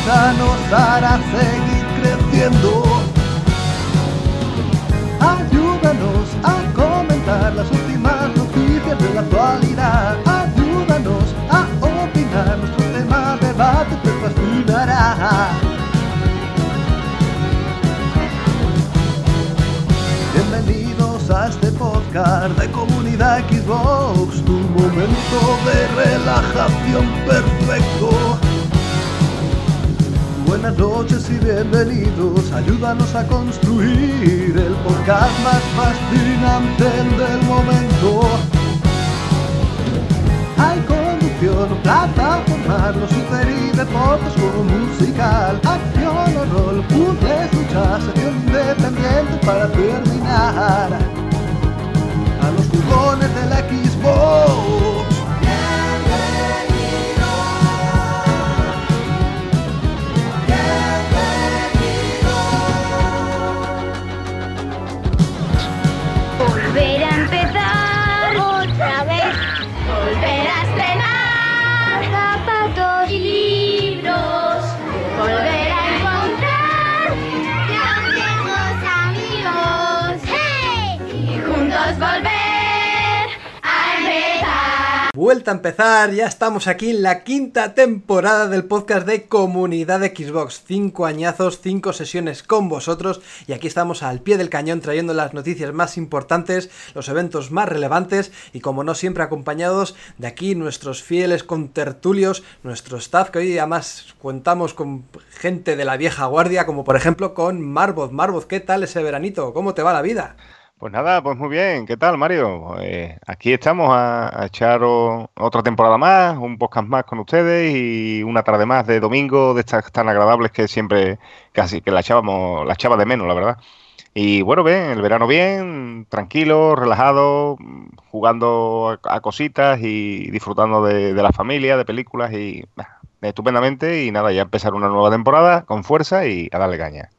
Escucha nos seguir creciendo. Ayúdanos a comentar las últimas noticias de la actualidad. Ayúdanos a opinar, nuestro tema de debate te fascinará. Bienvenidos a este podcast de Comunidad Xbox, tu momento de relajación perfecto. Buenas noches y bienvenidos, ayúdanos a construir el podcast más fascinante del momento. Hay conducción, plataforma, super y deportes como musical, acción o rol, puzzles, luchas, sección independiente para terminar. A los jugones de la Xbox. Vuelta a empezar, ya estamos aquí en la quinta temporada del podcast de Comunidad Xbox. Cinco añazos, cinco sesiones con vosotros y aquí estamos al pie del cañón trayendo las noticias más importantes, los eventos más relevantes y como no siempre acompañados de aquí nuestros fieles contertulios, nuestro staff que hoy además contamos con gente de la vieja guardia como por ejemplo con Marvoth. Marvoth, ¿qué tal ese veranito? ¿Cómo te va la vida? Pues nada, pues muy bien. ¿Qué tal, Mario? Eh, aquí estamos a, a echar otra temporada más, un podcast más con ustedes y una tarde más de domingo de estas tan agradables que siempre casi que la echábamos, la echaba de menos, la verdad. Y bueno, bien, el verano bien, tranquilo, relajado, jugando a, cositas y disfrutando de, de la familia, de películas y estupendamente. Y nada, ya empezar una nueva temporada con fuerza y a darle caña.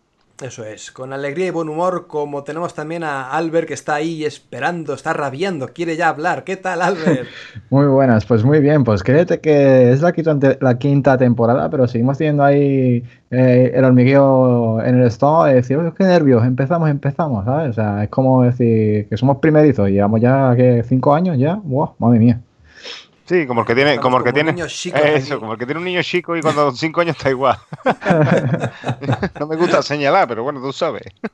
Eso es, con alegría y buen humor, como tenemos también a Albert que está ahí esperando, está rabiando, quiere ya hablar. ¿Qué tal, Albert? Muy buenas, pues muy bien, pues créete que es la quinta, la quinta temporada, pero seguimos teniendo ahí eh, el hormigueo en el estómago de decir, "Uy, qué nervios, empezamos, empezamos, ¿sabes? O sea, es como decir que somos primerizos, llevamos ya ¿qué, cinco años ya, ¡Buah, madre mía. Sí, como el que tiene, como el que como tiene, chicos eso, como el que tiene un niño chico y cuando con cinco años está igual. no me gusta señalar, pero bueno, tú sabes.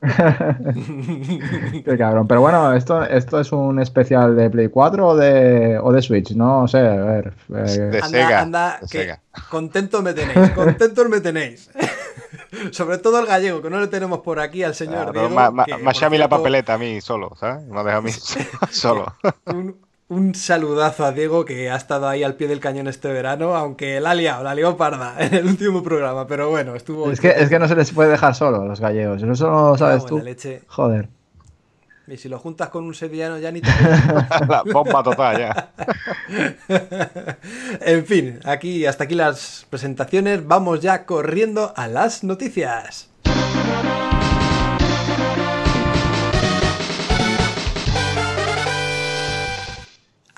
Qué cabrón, pero bueno, esto, esto es un especial de Play 4 o de, o de Switch, no sé, a ver. eh, De anda, Sega, anda, de que Sega. contento me tenéis, contentos me tenéis. Sobre todo el gallego, que no le tenemos por aquí al señor Claro, Diego. ma- ma- que, me ha la papeleta a mí solo, ¿sabes? Me ha dejado a mí solo. Un, un saludazo a Diego que ha estado ahí al pie del cañón este verano, aunque la ha liado, la lió parda en el último programa, pero bueno, estuvo... es, que, es que no se les puede dejar solo los gallegos, eso no lo sabes tú. leche. Joder. Y si lo juntas con un sevillano ya ni te... La bomba total ya. en fin, aquí hasta aquí las presentaciones, vamos ya corriendo a las noticias.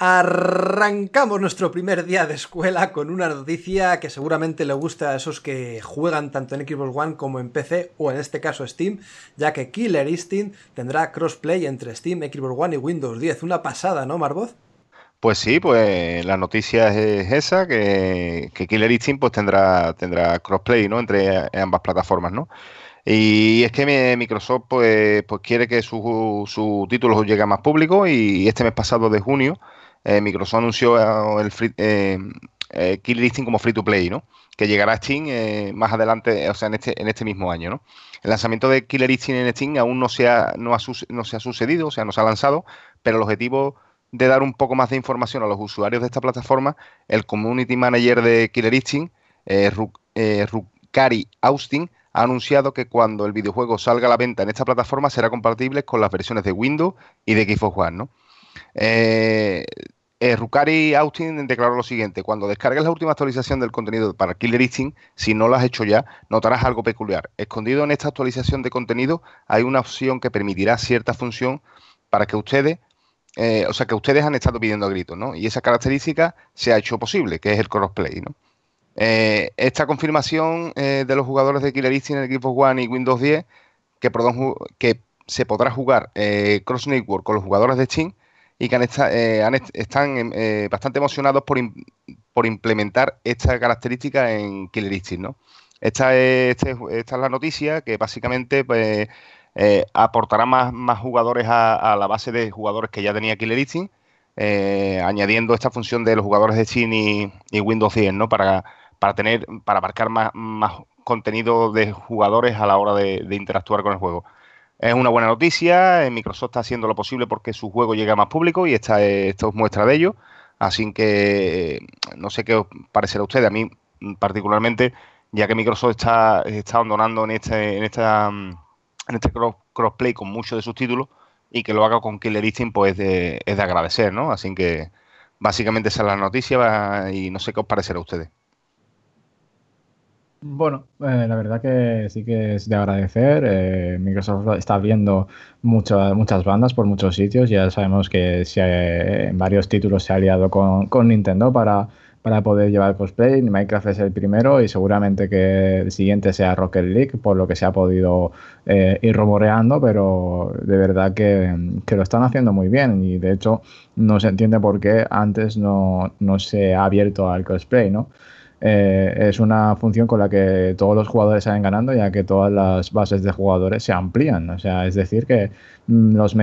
Arrancamos nuestro primer día de escuela con una noticia que seguramente le gusta a esos que juegan tanto en Xbox One como en PC o en este caso Steam, ya que Killer Instinct tendrá crossplay entre Steam, Xbox One y Windows 10. Una pasada, ¿no, Marvoz? Pues sí, pues la noticia es esa, que, Killer Instinct pues tendrá, tendrá crossplay, ¿no? Entre ambas plataformas, ¿no? Y es que mi- Microsoft pues, pues quiere que su, su título llegue a más público y este mes pasado de junio eh, Microsoft anunció eh, el free- eh, eh, como free to play, ¿no? Que llegará a Steam más adelante, o sea, en este, en este mismo año, ¿no? El lanzamiento de Killer Instinct en Steam aún no se ha, no se ha sucedido, o sea, no se ha lanzado, pero el objetivo de dar un poco más de información a los usuarios de esta plataforma, el community manager de Killer Instinct, Ru- eh, Rukari Austin, ha anunciado que cuando el videojuego salga a la venta en esta plataforma será compatible con las versiones de Windows y de Xbox One, ¿no? Eh, eh, Rukari Austin declaró lo siguiente: cuando descargues la última actualización del contenido para Killer Instinct, si no lo has hecho ya, notarás algo peculiar. Escondido en esta actualización de contenido hay una opción que permitirá cierta función para que ustedes, eh, o sea, que ustedes han estado pidiendo a gritos, ¿no? Y esa característica se ha hecho posible, que es el crossplay, ¿no? Eh, esta confirmación de los jugadores de Killer Instinct en el equipo One y Windows 10, que, que se podrá jugar Cross Network con los jugadores de Steam y que eh, están em, eh, bastante emocionados por, por, implementar esta característica en Killer Instinct, ¿no? Esta es, este esta es la noticia que básicamente pues, eh, aportará más, más jugadores a, la base de jugadores que ya tenía Killer Instinct, añadiendo esta función de los jugadores de Steam y, Windows 10, ¿no? Para, para tener, para abarcar más, más contenido de jugadores a la hora de interactuar con el juego. Es una buena noticia, eh, Microsoft está haciendo lo posible porque su juego llegue a más público y esta, esto es muestra de ello. Así que eh, no sé qué os parecerá a ustedes, a mí mm, particularmente, ya que Microsoft está, está abandonando en este, en esta mm, en este crossplay con muchos de sus títulos y que lo haga con Killer Instinct, pues es de agradecer, ¿no? Así que básicamente esa es la noticia y no sé qué os parecerá a ustedes. Bueno, eh, la verdad que sí que es de agradecer. Eh, Microsoft está viendo muchas muchas bandas por muchos sitios. Ya sabemos que en varios títulos se ha aliado con, Nintendo para, para poder llevar cosplay. Minecraft es el primero y seguramente que el siguiente sea Rocket League, por lo que se ha podido eh, ir rumoreando, pero de verdad que, que, lo están haciendo muy bien y de hecho no se entiende por qué antes no, no se ha abierto al cosplay, ¿no? Eh, es una función con la que todos los jugadores salen ganando, ya que todas las bases de jugadores se amplían. O sea, es decir, que mm, los,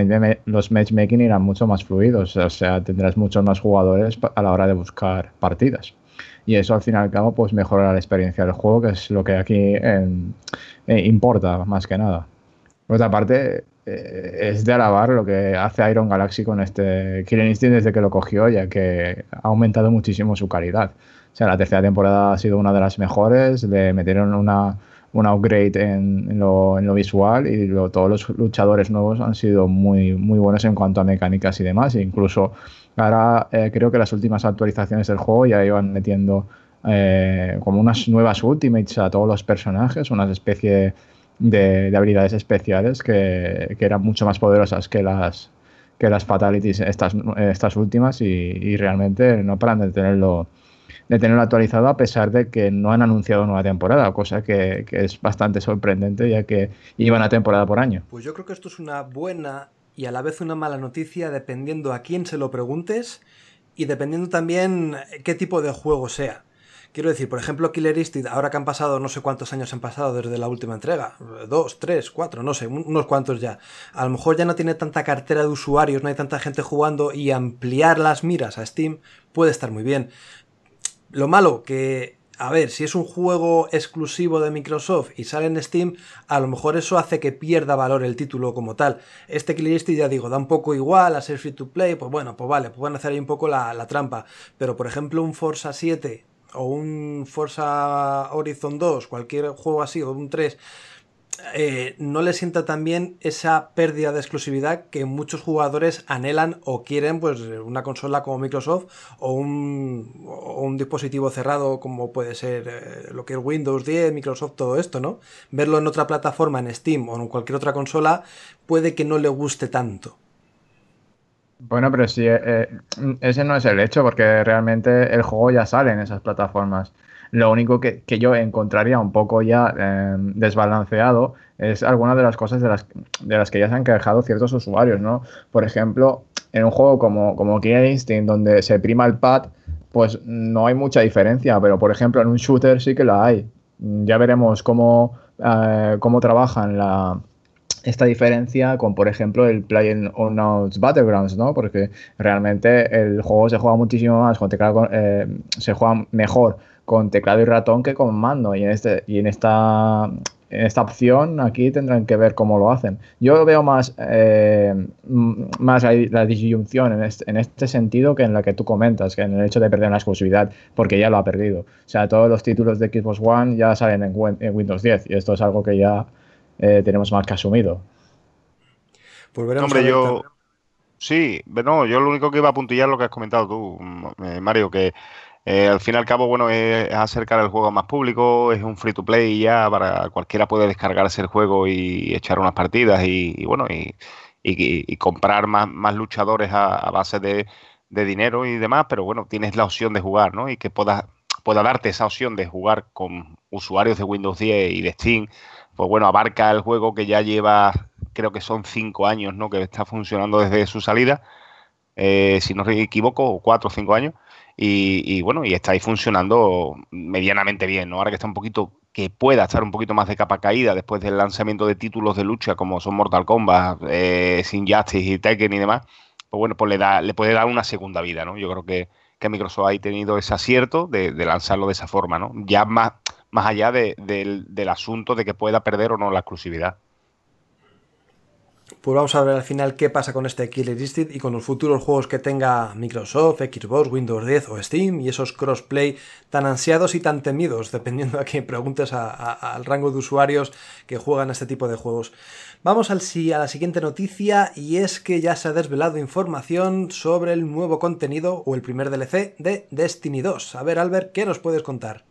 matchmaking irán mucho más fluidos. O sea, tendrás muchos más jugadores a la hora de buscar partidas. Y eso al fin y al cabo pues mejora la experiencia del juego, que es lo que aquí eh, importa más que nada. Por otra parte, eh, es de alabar lo que hace Iron Galaxy con este Killer Instinct desde que lo cogió, ya que ha aumentado muchísimo su calidad. Sea, la tercera temporada ha sido una de las mejores, le metieron una, un upgrade en, lo, en, lo, visual y todos los luchadores nuevos han sido muy, muy buenos en cuanto a mecánicas y demás. E incluso ahora eh, creo que las últimas actualizaciones del juego ya iban metiendo eh, como unas nuevas ultimates a todos los personajes, unas especie de, habilidades especiales que, que, eran mucho más poderosas que las que las fatalities estas, estas últimas y, y realmente no paran de tenerlo de tenerlo actualizado a pesar de que no han anunciado nueva temporada, cosa que, es bastante sorprendente ya que iban a temporada por año. Pues yo creo que esto es una buena y a la vez una mala noticia dependiendo a quién se lo preguntes y dependiendo también qué tipo de juego sea. Quiero decir, por ejemplo, Killer Instinct, ahora que han pasado no sé cuántos años han pasado desde la última entrega, dos, tres, cuatro, no sé, unos cuantos ya. A lo mejor ya no tiene tanta cartera de usuarios, no hay tanta gente jugando y ampliar las miras a Steam puede estar muy bien. Lo malo que, a ver, si es un juego exclusivo de Microsoft y sale en Steam, a lo mejor eso hace que pierda valor el título como tal. Este Killer ya digo, da un poco igual a ser free to play, pues bueno, pues vale, pues van a hacer ahí un poco la, la trampa. Pero por ejemplo un Forza 7 o un Forza Horizon 2, cualquier juego así, o un 3, eh, no le sienta también esa pérdida de exclusividad que muchos jugadores anhelan o quieren pues una consola como Microsoft o un, dispositivo cerrado como puede ser eh, lo que es Windows 10, Microsoft, todo esto, ¿no? Verlo en otra plataforma, en Steam o en cualquier otra consola, puede que no le guste tanto. Bueno, pero sí, eh, ese no es el hecho, porque realmente el juego ya sale en esas plataformas. Lo único que, yo encontraría un poco ya em, desbalanceado es algunas de las cosas de las, de las que ya se han quejado ciertos usuarios, ¿no? Por ejemplo, en un juego como, como Killer Instinct, donde se prima el pad, pues no hay mucha diferencia, pero por ejemplo en un shooter sí que la hay. Ya veremos cómo, eh, cómo trabajan la, esta diferencia con, por ejemplo, el Play Unknown's Battlegrounds, ¿no? Porque realmente el juego se juega muchísimo más, con teclado, eh, se juega mejor con teclado y ratón que con mando. Y en, este, y en, esta, en esta opción aquí tendrán que ver cómo lo hacen. Yo veo más, eh, más la, disyunción en este, en este, sentido que en la que tú comentas, que en el hecho de perder la exclusividad, porque ya lo ha perdido. O sea, todos los títulos de Xbox One ya salen en, Windows 10 y esto es algo que ya eh, tenemos más que asumido. Pues Hombre, yo... Sí, no, yo lo único que iba a puntillar lo que has comentado tú, eh, Mario, que eh, al fin y al cabo, bueno, es, acercar el juego a más público, es un free to play ya, para cualquiera puede descargarse el juego y echar unas partidas y, bueno, y, comprar más, luchadores a, base de, dinero y demás, pero bueno, tienes la opción de jugar, ¿no? Y que pueda, pueda darte esa opción de jugar con usuarios de Windows 10 y de Steam, pues bueno, abarca el juego que ya lleva, creo que son cinco años, ¿no? Que está funcionando desde su salida, eh, si no me equivoco, cuatro o cinco años y, bueno, y está ahí funcionando medianamente bien, ¿no? Ahora que está un poquito, que pueda estar un poquito más de capa caída después del lanzamiento de títulos de lucha como son Mortal Kombat, eh, Sin Justice y Tekken y demás, pues bueno, pues le, da, le puede dar una segunda vida, ¿no? Yo creo que, que Microsoft ha tenido ese acierto de, lanzarlo de esa forma, ¿no? Ya más, más allá del, del asunto de que pueda perder o no la exclusividad. Pues vamos a ver al final qué pasa con este Killer Instinct y con los futuros juegos que tenga Microsoft, Xbox, Windows 10 o Steam y esos crossplay tan ansiados y tan temidos, dependiendo a quien preguntes al rango de usuarios que juegan este tipo de juegos. Vamos al, a la siguiente noticia y es que ya se ha desvelado información sobre el nuevo contenido o el primer DLC de Destiny 2. A ver, Albert, ¿qué nos puedes contar?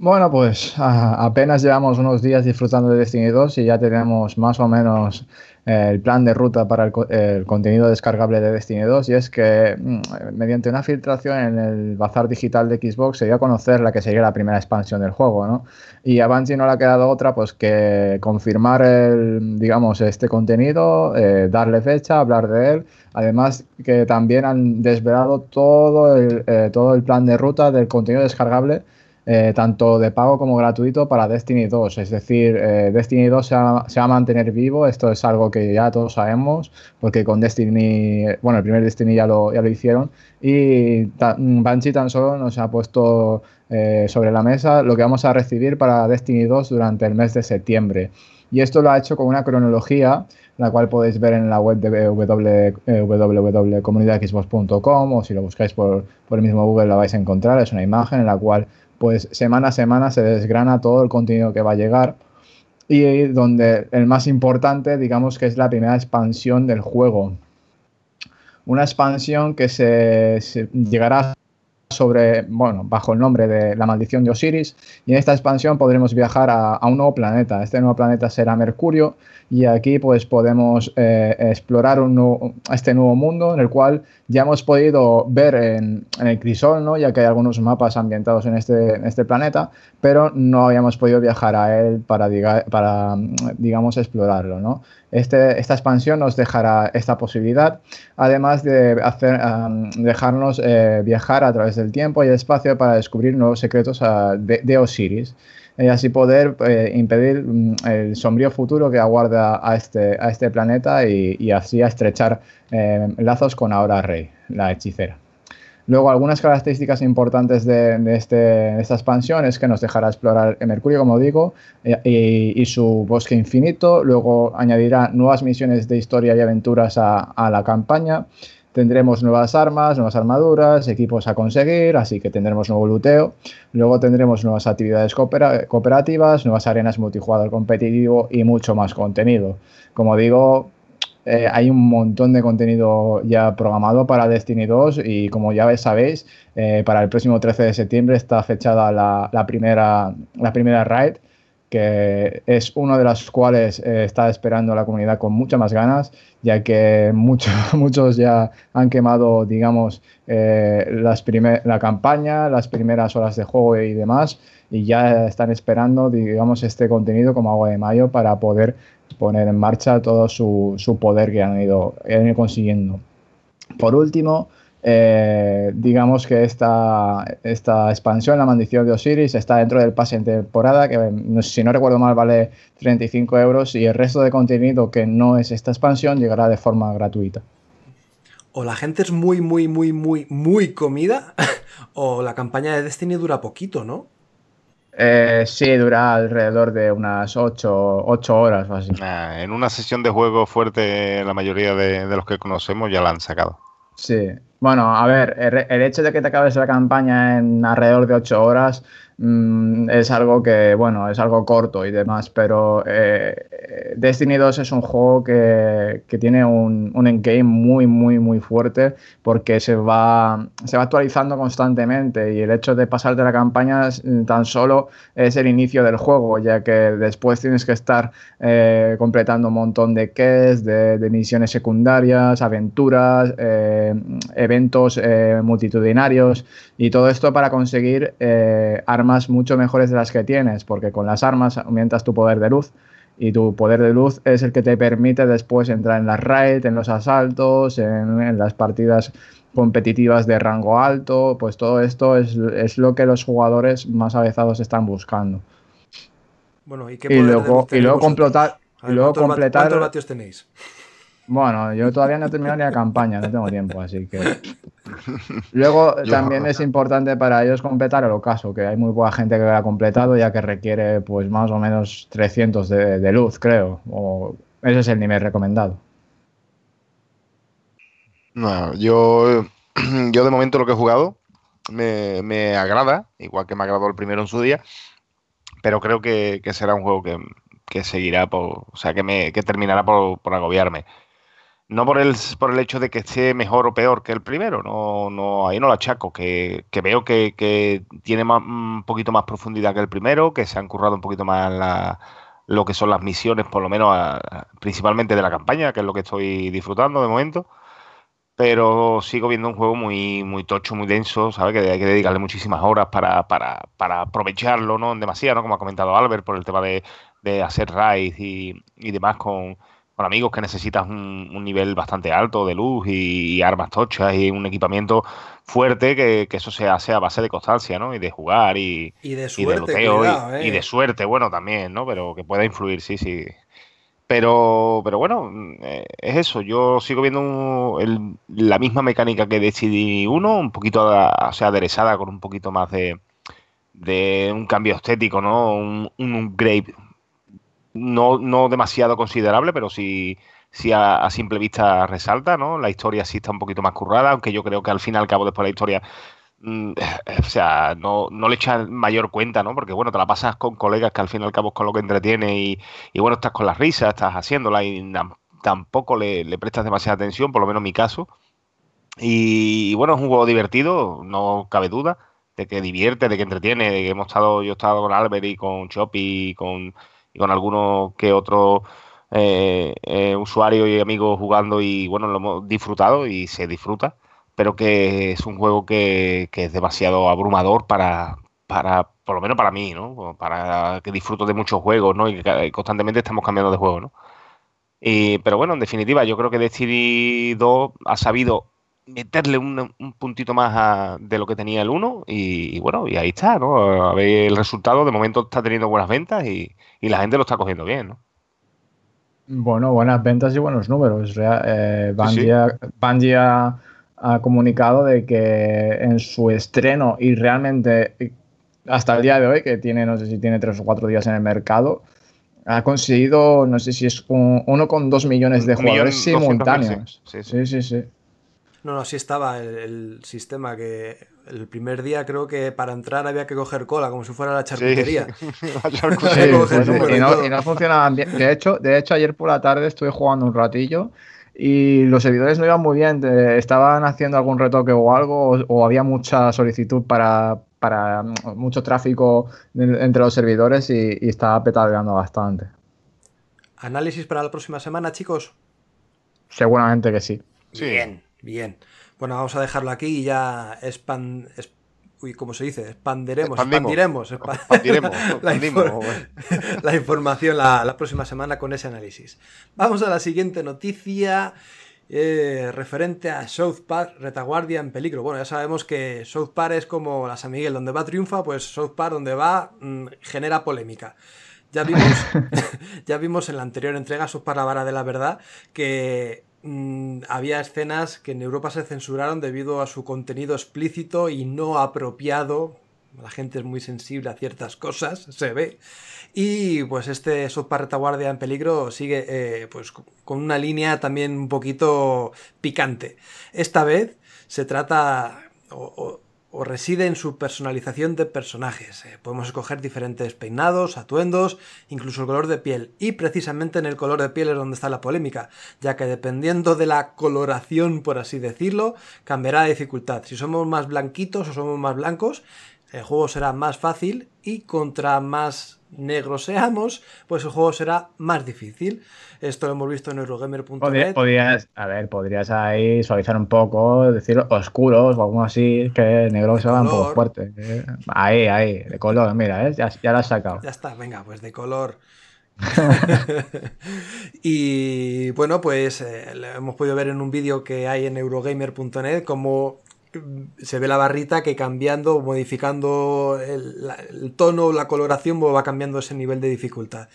Bueno, pues apenas llevamos unos días disfrutando de Destiny 2 y ya tenemos más o menos eh, el plan de ruta para el, contenido descargable de Destiny 2 y es que mm, mediante una filtración en el bazar digital de Xbox se dio a conocer la que sería la primera expansión del juego, ¿no? Y a Bungie no le ha quedado otra pues que confirmar el, digamos, este contenido, eh, darle fecha, hablar de él, además que también han desvelado todo el, eh, todo el plan de ruta del contenido descargable eh, tanto de pago como gratuito para Destiny 2. Es decir, eh, Destiny 2 se va, a mantener vivo, esto es algo que ya todos sabemos, porque con Destiny, bueno, el primer Destiny ya lo, ya lo hicieron, y Banshee tan solo nos ha puesto eh, sobre la mesa lo que vamos a recibir para Destiny 2 durante el mes de septiembre. Y esto lo ha hecho con una cronología la cual podéis ver en la web de www.comunidadxbox.com o si lo buscáis por, por el mismo Google la vais a encontrar. Es una imagen en la cual pues semana a semana se desgrana todo el contenido que va a llegar y donde el más importante, digamos que es la primera expansión del juego. Una expansión que se, llegará sobre, bueno, bajo el nombre de La Maldición de Osiris y en esta expansión podremos viajar a, a un nuevo planeta. Este nuevo planeta será Mercurio y aquí pues podemos eh, explorar este nuevo mundo en el cual ya hemos podido ver en, el crisol, ¿no? ya que hay algunos mapas ambientados en este, este planeta, pero no habíamos podido viajar a él para, para digamos, explorarlo. ¿no? Este, esta expansión nos dejará esta posibilidad, además de hacer, dejarnos eh, viajar a través del tiempo y el espacio para descubrir nuevos secretos ah, de Osiris y así poder eh, impedir mm, el sombrío futuro que aguarda a este, a este planeta y, así estrechar eh, lazos con Ahora Rey, la hechicera. Luego, algunas características importantes de, este, esta expansión es que nos dejará explorar Mercurio, como digo, eh, y, su bosque infinito. Luego añadirá nuevas misiones de historia y aventuras a, a la campaña. Tendremos nuevas armas, nuevas armaduras, equipos a conseguir, así que tendremos nuevo luteo. Luego tendremos nuevas actividades cooperativas, nuevas arenas multijugador competitivo y mucho más contenido. Como digo, eh, hay un montón de contenido ya programado para Destiny 2 y como ya sabéis, eh, para el próximo 13 de septiembre está fechada la, la primera, la primera raid que es uno de los cuales eh, está esperando la comunidad con muchas más ganas, ya que muchos muchos ya han quemado, digamos, eh, las la campaña, las primeras horas de juego y demás, y ya están esperando, digamos, este contenido como agua de mayo para poder poner en marcha todo su, su poder que han ido consiguiendo. Por último, eh, digamos que esta, esta expansión, la maldición de Osiris, está dentro del pase en temporada, que si no recuerdo mal vale 35 euros y el resto de contenido que no es esta expansión llegará de forma gratuita. O la gente es muy, muy, muy, muy, muy comida, o la campaña de Destiny dura poquito, ¿no? Eh, sí, dura alrededor de unas 8, horas o así. en una sesión de juego fuerte, la mayoría de, de los que conocemos ya la han sacado. Sí, bueno, a ver, el, hecho de que te acabes la campaña en alrededor de 8 horas mm, es algo que, bueno, es algo corto y demás, pero eh, Destiny 2 es un juego que, que tiene un, un endgame muy, muy, muy fuerte porque se va, se va actualizando constantemente y el hecho de pasarte la campaña mm, tan solo es el inicio del juego, ya que después tienes que estar eh, completando un montón de quests, de, de misiones secundarias, aventuras, eh, eventos multitudinarios y todo esto para conseguir eh, armas mucho mejores de las que tienes, porque con las armas aumentas tu poder de luz y tu poder de luz es el que te permite después entrar en las raids, en los asaltos, en, en las partidas competitivas de rango alto, pues todo esto es, es lo que los jugadores más avezados están buscando. Bueno, ¿y qué luego, y luego completar, y luego ¿cuántos va- completar ¿Cuántos vatios tenéis? Bueno, yo todavía no he terminado ni la campaña, no tengo tiempo, así que. Luego Yo- también es importante para ellos completar el ocaso, que hay muy poca gente que lo ha completado, ya que requiere pues más o menos 300 de, de luz, creo. O ese es el nivel recomendado. No, yo, yo de momento lo que he jugado me, me agrada, igual que me agradó el primero en su día, pero creo que, que será un juego que, que seguirá por, o sea, que, me, que terminará por, por agobiarme. No por el, por el hecho de que esté mejor o peor que el primero, no, no, ahí no lo achaco, que, que veo que, que tiene más- un poquito más profundidad que el primero, que se han currado un poquito más la- lo que son las misiones, por lo menos a- principalmente de la campaña, que es lo que estoy disfrutando de momento pero sigo viendo un juego muy, muy tocho, muy denso, ¿sabes? Que hay que dedicarle muchísimas horas para, para, para aprovecharlo, ¿no? Demasiado, ¿no? Como ha comentado Albert, por el tema de, de hacer raids y, y demás con, con amigos que necesitas un, un nivel bastante alto de luz y, y armas tochas y un equipamiento fuerte, que, que eso se hace a base de constancia, ¿no? Y de jugar y, Y de y de suerte, y- eh. de suerte, bueno, también, ¿no? Pero que pueda influir, sí, sí. Pero, pero bueno, eh, es eso. Yo sigo viendo un- el- la misma mecánica que Destiny 1, un poquito, o sea, aderezada con un poquito más de, de un cambio estético, ¿no? Un, un upgrade no, no demasiado considerable, pero sí, sí a, simple vista resalta, ¿no? La historia sí está un poquito más currada, aunque yo creo que al fin y al cabo después la historia mm, o sea, no, no le echas mayor cuenta, ¿no? Porque, bueno, te la pasas con colegas que al fin y al cabo es con lo que entretiene y, y bueno, estás con las risas, estás haciéndola y tampoco le, le prestas demasiada atención, por lo menos en mi caso. Y, bueno, es un juego divertido, no cabe duda, de que divierte, de que entretiene, de que hemos estado, yo he estado con Albert y con Choppy y con, con algunos que otros eh, eh, usuarios y amigos jugando y bueno, lo hemos disfrutado y se disfruta pero que es un juego que, que es demasiado abrumador para, para, por lo menos para mí, ¿no? Para que disfruto de muchos juegos, ¿no? Y que constantemente estamos cambiando de juego, ¿no? Y, pero bueno, en definitiva, yo creo que Destiny 2 ha sabido meterle un, un puntito más a- de lo que tenía el 1 y, y bueno, y ahí está, ¿no? A ver el resultado, de momento está teniendo buenas ventas y, y la gente lo está cogiendo bien, ¿no? Bueno, buenas ventas y buenos números. Eh, Bungie, sí. ha- Bungie ha, ha comunicado de que en su estreno y realmente eh, hasta el día de hoy, que tiene, no sé si tiene tres o cuatro días en el mercado, ha conseguido, no sé si es un- 1,2 millones de jugadores simultáneos. sí, sí, Sí, sí, sí. No, no, sí estaba el, el sistema que el primer día creo que para entrar había que coger cola, como si fuera la charcutería. La. Sí, sí, y, no, todo. y no funcionaban bien. De hecho, de hecho, ayer por la tarde estuve jugando un ratillo y los servidores no iban muy bien. eh, Estaban haciendo algún retoque o algo, o, o había mucha solicitud para, para mm, mucho tráfico en- entre los servidores y, y estaba petadeando bastante. Análisis para la próxima semana, chicos. Seguramente que sí. Sí. Bien, bien. Bueno, vamos a dejarlo aquí y ya expan... es- Uy, ¿cómo se dice? Expanderemos, Expandimos. expandiremos. expa- Expandiremos, la, expandimos, infor- la información la, la próxima semana con ese análisis. Vamos a la siguiente noticia eh, referente a South Park Retaguardia en peligro. Bueno, ya sabemos que South Park es como la San Miguel, donde va triunfa, pues South Park donde va mm, genera polémica. Ya vimos, ya vimos en la anterior entrega, South Park la vara de la verdad, que mm, había escenas que en Europa se censuraron debido a su contenido explícito y no apropiado. La gente es muy sensible a ciertas cosas, se ve. Y pues este South en peligro sigue eh, pues con una línea también un poquito picante. Esta vez se trata o reside en su personalización de personajes. Eh, podemos escoger diferentes peinados, atuendos, incluso el color de piel. Y precisamente en el color de piel es donde está la polémica, ya que dependiendo de la coloración, por así decirlo, cambiará la dificultad. Si somos más blanquitos o somos más blancos, el juego será más fácil y contra más negros seamos, pues el juego será más difícil. Esto lo hemos visto en Eurogamer.net. Podrías, a ver, podrías ahí suavizar un poco, decir oscuros o algo así, que negro se va un poco fuerte. ¿eh? Ahí, ahí, de color, mira, ¿eh? ya, ya lo has sacado. Ya está, venga, pues de color. y bueno, pues eh, hemos podido ver en un vídeo que hay en Eurogamer.net cómo se ve la barrita que cambiando, modificando el, tono o la coloración va cambiando ese nivel de dificultad.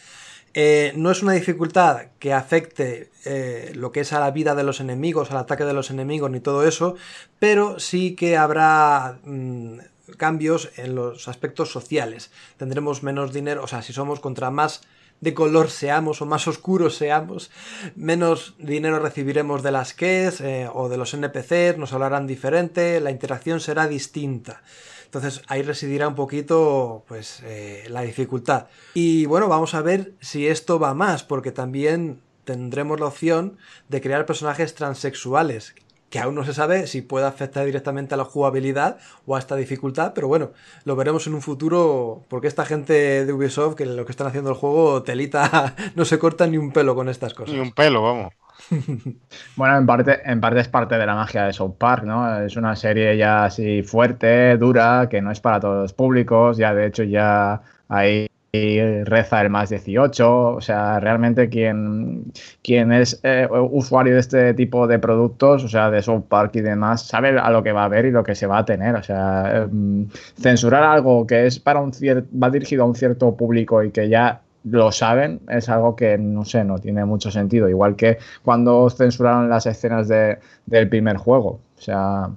Eh, no es una dificultad que afecte eh, lo que es a la vida de los enemigos, al ataque de los enemigos ni todo eso, pero sí que habrá mm, cambios en los aspectos sociales. Tendremos menos dinero, o sea, si somos contra más de color seamos o más oscuros seamos, menos dinero recibiremos de las keys eh, o de los NPCs, nos hablarán diferente, la interacción será distinta. Entonces ahí residirá un poquito pues eh, la dificultad. Y bueno, vamos a ver si esto va más, porque también tendremos la opción de crear personajes transexuales, que aún no se sabe si puede afectar directamente a la jugabilidad o a esta dificultad, pero bueno, lo veremos en un futuro, porque esta gente de Ubisoft, que lo que están haciendo el juego, telita, no se corta ni un pelo con estas cosas. Ni un pelo, vamos. bueno, en parte, en parte es parte de la magia de South Park, ¿no? Es una serie ya así fuerte, dura, que no es para todos los públicos, ya de hecho ya hay reza el más 18, o sea, realmente quien, quien es eh, usuario de este tipo de productos, o sea, de South Park y demás, sabe a lo que va a ver y lo que se va a tener, o sea, em, censurar algo que es para un cierto, va dirigido a un cierto público y que ya lo saben, es algo que no sé, no tiene mucho sentido, igual que cuando censuraron las escenas de, del primer juego, o sea,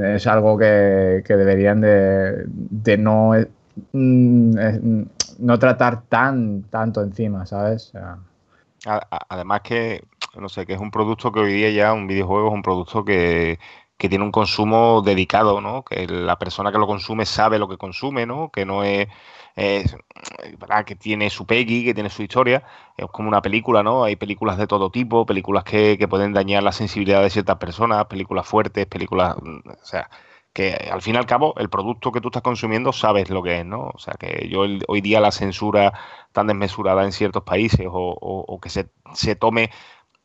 es algo que, que deberían de, de no Mm, no tratar tan tanto encima, ¿sabes? Además que, no sé, que es un producto que hoy día ya, un videojuego es un producto que, tiene un consumo dedicado, ¿no? Que la persona que lo consume sabe lo que consume, ¿no? Que no es, que tiene su Peggy, que tiene su historia, es como una película, ¿no? Hay películas de todo tipo, películas que, que pueden dañar la sensibilidad de ciertas personas, películas fuertes, películas, mm, o sea, que al fin y al cabo el producto que tú estás consumiendo sabes lo que es, ¿no? O sea, que yo hoy día la censura tan desmesurada en ciertos países o, que se, se, tome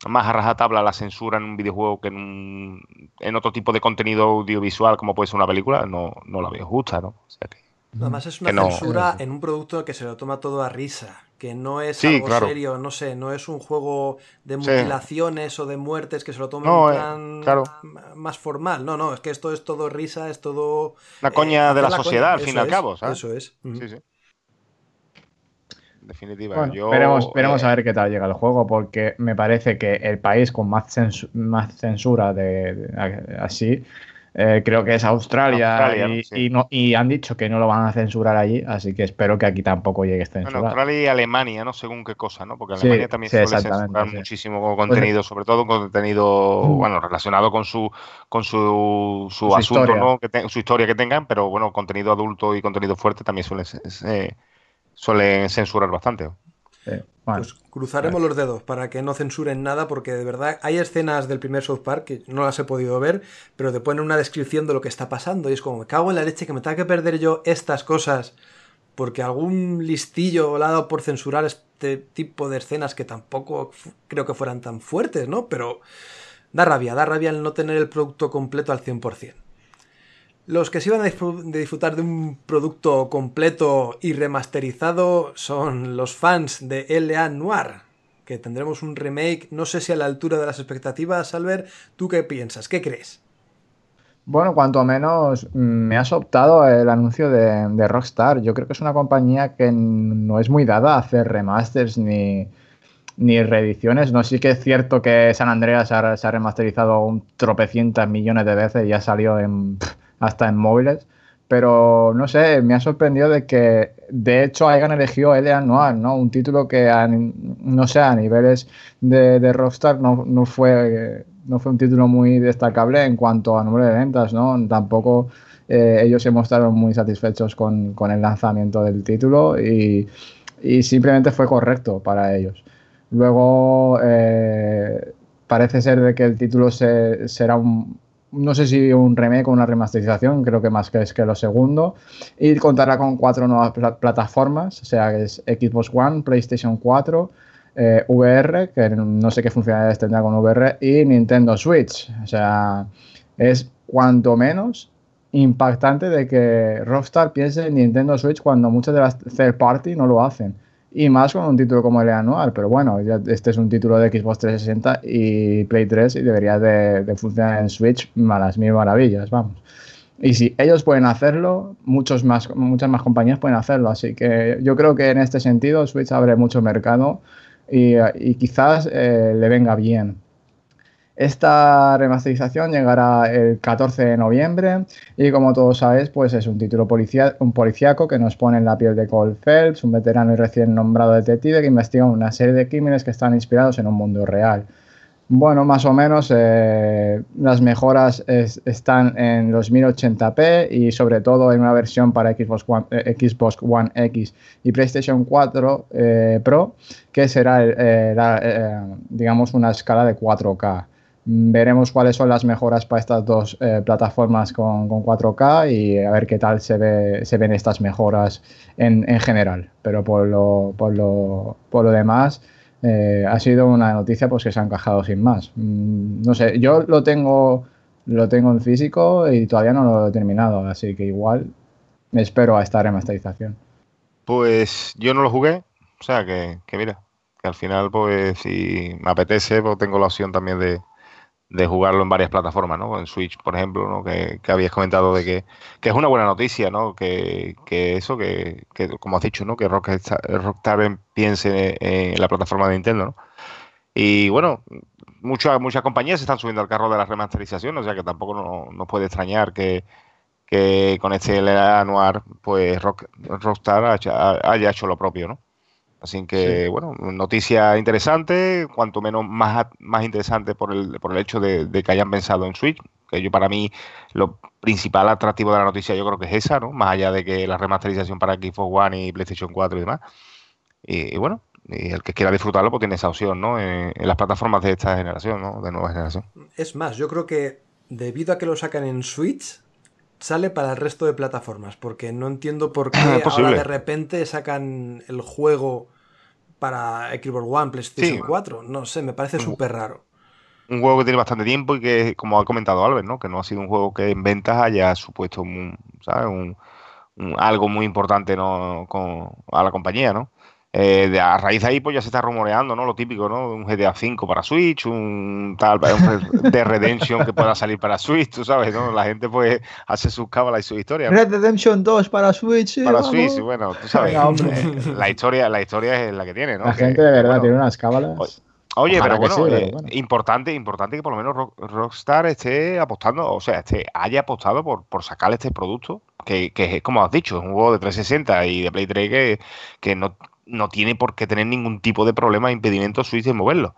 más a rajatabla la censura en un videojuego que en, en otro tipo de contenido audiovisual como puede ser una película, no, no la veo justa, ¿no? O sea que, Además es una censura en un producto que se lo toma todo a risa, que no es algo serio, no sé, no es un juego de mutilaciones o de muertes que se lo toma en plan más formal. No, no, es que esto es todo risa, es todo... La coña eh, de la, sociedad, al fin y al cabo, ¿sabes? Eso es. Sí, sí. Definitiva. yo, esperemos, a ver qué tal llega el juego, porque me parece que el país con más, más censura de así eh, creo que es Australia, y, no, y, han dicho que no lo van a censurar allí, así que espero que aquí tampoco llegue este censurado. Bueno, Australia y Alemania, ¿no? Según qué cosa, ¿no? Porque Alemania también suele censurar muchísimo contenido, sobre todo contenido, mm. bueno, relacionado con su con su, su, asunto, historia. ¿no? Que su historia que tengan, pero bueno, contenido adulto y contenido fuerte también suelen, eh, suelen censurar bastante pues cruzaremos los dedos para que no censuren nada, porque de verdad hay escenas del primer South Park que no las he podido ver, pero te ponen una descripción de lo que está pasando y es como, me cago en la leche que me tenga que perder yo estas cosas porque algún listillo le ha dado por censurar este tipo de escenas que tampoco creo que fueran tan fuertes, ¿no? Pero da rabia, da rabia el no tener el producto completo al 100%. Los que se iban a disfrutar de un producto completo y remasterizado son los fans de L.A. Noir, que tendremos un remake, no sé si a la altura de las expectativas, Albert, ¿tú qué piensas? ¿Qué crees? Bueno, cuanto menos me has optado el anuncio de, Rockstar. Yo creo que es una compañía que no es muy dada a hacer remasters ni, ni reediciones. No sí que es cierto que San Andreas se ha, remasterizado un tropecientas millones de veces y ya salió en hasta en móviles. Pero no sé, me ha sorprendido de que de hecho hayan elegido L.A. Noir, ¿no? Un título que, no sé, a niveles de, Rockstar no, fue no fue un título muy destacable en cuanto a número de ventas, ¿no? Tampoco eh, ellos se mostraron muy satisfechos con, con el lanzamiento del título y, y, simplemente fue correcto para ellos. Luego eh, parece ser de que el título se, será un, no sé si un remake o una remasterización, creo que más que es que lo segundo, y contará con cuatro nuevas plataformas, o sea, que es Xbox One, PlayStation 4, eh, VR, que no sé qué funcionalidades tendrá con VR, y Nintendo Switch. O sea, es cuanto menos impactante de que Rockstar piense en Nintendo Switch cuando muchas de las third party no lo hacen. Y más con un título como el anual, pero bueno, este es un título de Xbox 360 y Play 3 y debería de, funcionar en Switch a las mil maravillas, vamos. Y si ellos pueden hacerlo, muchos más, muchas más compañías pueden hacerlo. Así que yo creo que en este sentido Switch abre mucho mercado y, quizás eh, le venga bien. Esta remasterización llegará el 14 de noviembre y como todos sabéis, pues es un título un policíaco que nos pone en la piel de Cole Phelps, un veterano y recién nombrado detective que investiga una serie de crímenes que están inspirados en un mundo real. Bueno, más o menos eh, las mejoras están en los 1080p y sobre todo en una versión para Xbox One, eh, Xbox One X y PlayStation 4 eh, Pro, que será, digamos, una escala de 4K. Veremos cuáles son las mejoras para estas dos plataformas con, 4K y a ver qué tal se, ve, se ven estas mejoras en, en general. Pero por lo, por lo, por lo demás eh, ha sido una noticia pues que se ha encajado sin más. Mm, no sé, yo lo tengo, lo tengo en físico y todavía no lo he terminado, así que igual me espero a esta remasterización. Pues yo no lo jugué, o sea que, que mira, que al final pues si me apetece pues tengo la opción también de, de jugarlo en varias plataformas, ¿no? En Switch, por ejemplo, ¿no? que, habías comentado de que, es una buena noticia, ¿no? Que, eso, que, como has dicho, ¿no? Que Rockstar, piense en la plataforma de Nintendo, ¿no? Y bueno, muchas muchas compañías están subiendo al carro de la remasterización, o sea que tampoco nos no puede extrañar que, con este anuar, pues Rockstar haya hecho lo propio, ¿no? Así que, bueno, noticia interesante, cuanto menos más, más interesante por el, por el hecho de, que hayan pensado en Switch, que yo para mí lo principal atractivo de la noticia yo creo que es esa, ¿no? Más allá de que la remasterización para Xbox One y PlayStation 4 y demás. Y, bueno, y el que quiera disfrutarlo pues tiene esa opción, ¿no? En, las plataformas de esta generación, ¿no? De nueva generación. Es más, yo creo que debido a que lo sacan en Switch, sale para el resto de plataformas, porque no entiendo por qué ahora de repente sacan el juego para Xbox One, PlayStation 4. No sé, me parece súper raro. Un juego que tiene bastante tiempo y que, como ha comentado Albert, ¿no? que no ha sido un juego que en ventas haya supuesto un, algo muy importante ¿no? Con, a la compañía, ¿no? Eh, a raíz de ahí, pues ya se está rumoreando, ¿no? Lo típico, ¿no? Un GTA V para Switch, un tal de Redemption que pueda salir para Switch, tú sabes, ¿no? La gente pues hace sus cábalas y sus historias. Red Redemption 2 para Switch. para Switch, bueno, tú sabes. la historia, la historia es la que tiene, ¿no? La gente de verdad tiene unas cábalas. Oye, pero eh, bueno, importante, importante que por lo menos Rockstar esté apostando, o sea, esté, haya apostado por, por sacar este producto, que, que, como has dicho, es un juego de 360 y de Play 3 que, que no no tiene por qué tener ningún tipo de problema, impedimento Switch de moverlo.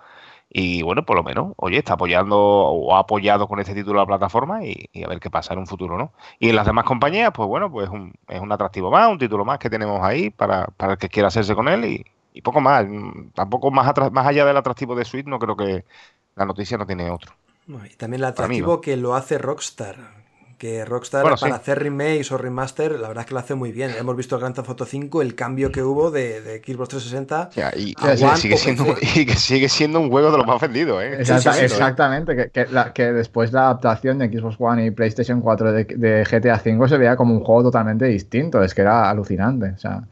Y bueno, por lo menos, oye, está apoyando o ha apoyado con este título la plataforma y, a ver qué pasa en un futuro, ¿no? Y en las demás compañías, pues bueno, pues es un atractivo más, un título más que tenemos ahí para, para el que quiera hacerse con él y, poco más. Tampoco más, más allá del atractivo de Switch, no creo que la noticia no tiene otro. y también el atractivo que lo hace Rockstar que Rockstar para hacer remakes o remaster, la verdad es que lo hace muy bien. Hemos visto el Grand Theft Auto 5, el cambio que hubo de, de Xbox 360 y, sigue siendo, y, que sigue siendo un juego de los más vendidos. ¿eh? exactamente, que, que, después la adaptación de Xbox One y PlayStation 4 de, GTA 5 se veía como un juego totalmente distinto, es que era alucinante. O sea,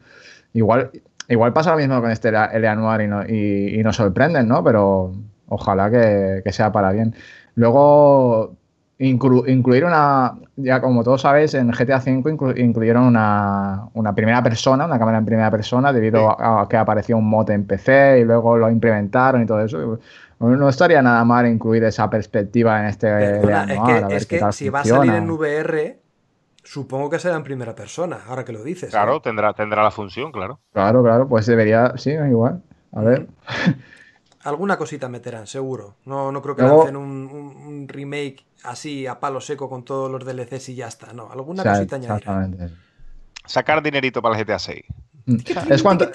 igual, igual pasa lo mismo con este Eleanor y, y, nos sorprenden, ¿no? Pero ojalá que, que sea para bien. Luego incluir una, ya como todos sabéis, en GTA V incluyeron una, primera persona, una cámara en primera persona, debido a, que apareció un mod en PC y luego lo implementaron y todo eso. No estaría nada mal incluir esa perspectiva en este es que, si va a salir en VR, supongo que será en primera persona, ahora que lo dices. Claro, ¿eh? tendrá, tendrá la función, claro. Claro, claro, pues debería, sí, igual. A ver. Alguna cosita meterán, seguro. No, no creo que Luego- lancen un, un- un remake así a palo seco con todos los DLCs y ya está. No, alguna O sea, cosita añadirán. Sacar dinerito para el GTA 6. Mm. Es cuanto,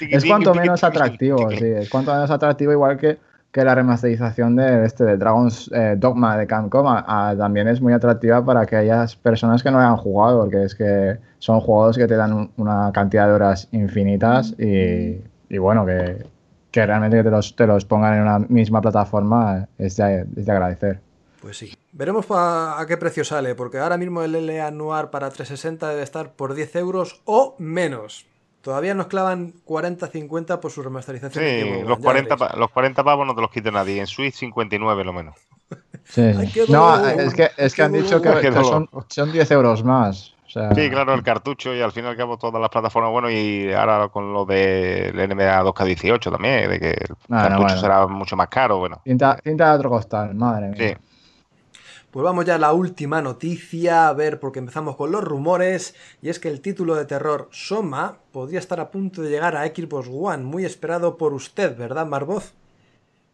es cuanto menos atractivo, sí, es cuanto menos atractivo, igual que, que la remasterización de este de Dragon's eh, Dogma de Capcom a- a- también es muy atractiva para aquellas personas que no hayan jugado, porque es que son juegos que te dan un- una cantidad de horas infinitas y, y bueno, que, que realmente que te los, te los pongan en una misma plataforma es de, es de agradecer. Pues sí. Veremos pa- a qué precio sale, porque ahora mismo el LA Noir para 360 debe estar por 10 euros o menos. Todavía nos clavan 40-50 por su remasterización. Sí, los One, ya 40, veréis. pa- los 40 pavos no te los quite nadie. En Switch 59 lo menos. Sí. Ay, No, es que, es que han dicho que, que son, son 10 euros más. Sea, Sí, claro, el cartucho y al fin y al cabo todas las plataformas, bueno, y ahora con lo del NBA 2K18 también, de que el Ah, no, cartucho bueno. será mucho más caro, bueno. Cinta, cinta de otro costal, madre mía. Sí. Pues vamos ya a la última noticia, a ver, porque empezamos con los rumores, y es que el título de terror Soma podría estar a punto de llegar a Xbox One, muy esperado por usted, ¿verdad, Marvoz?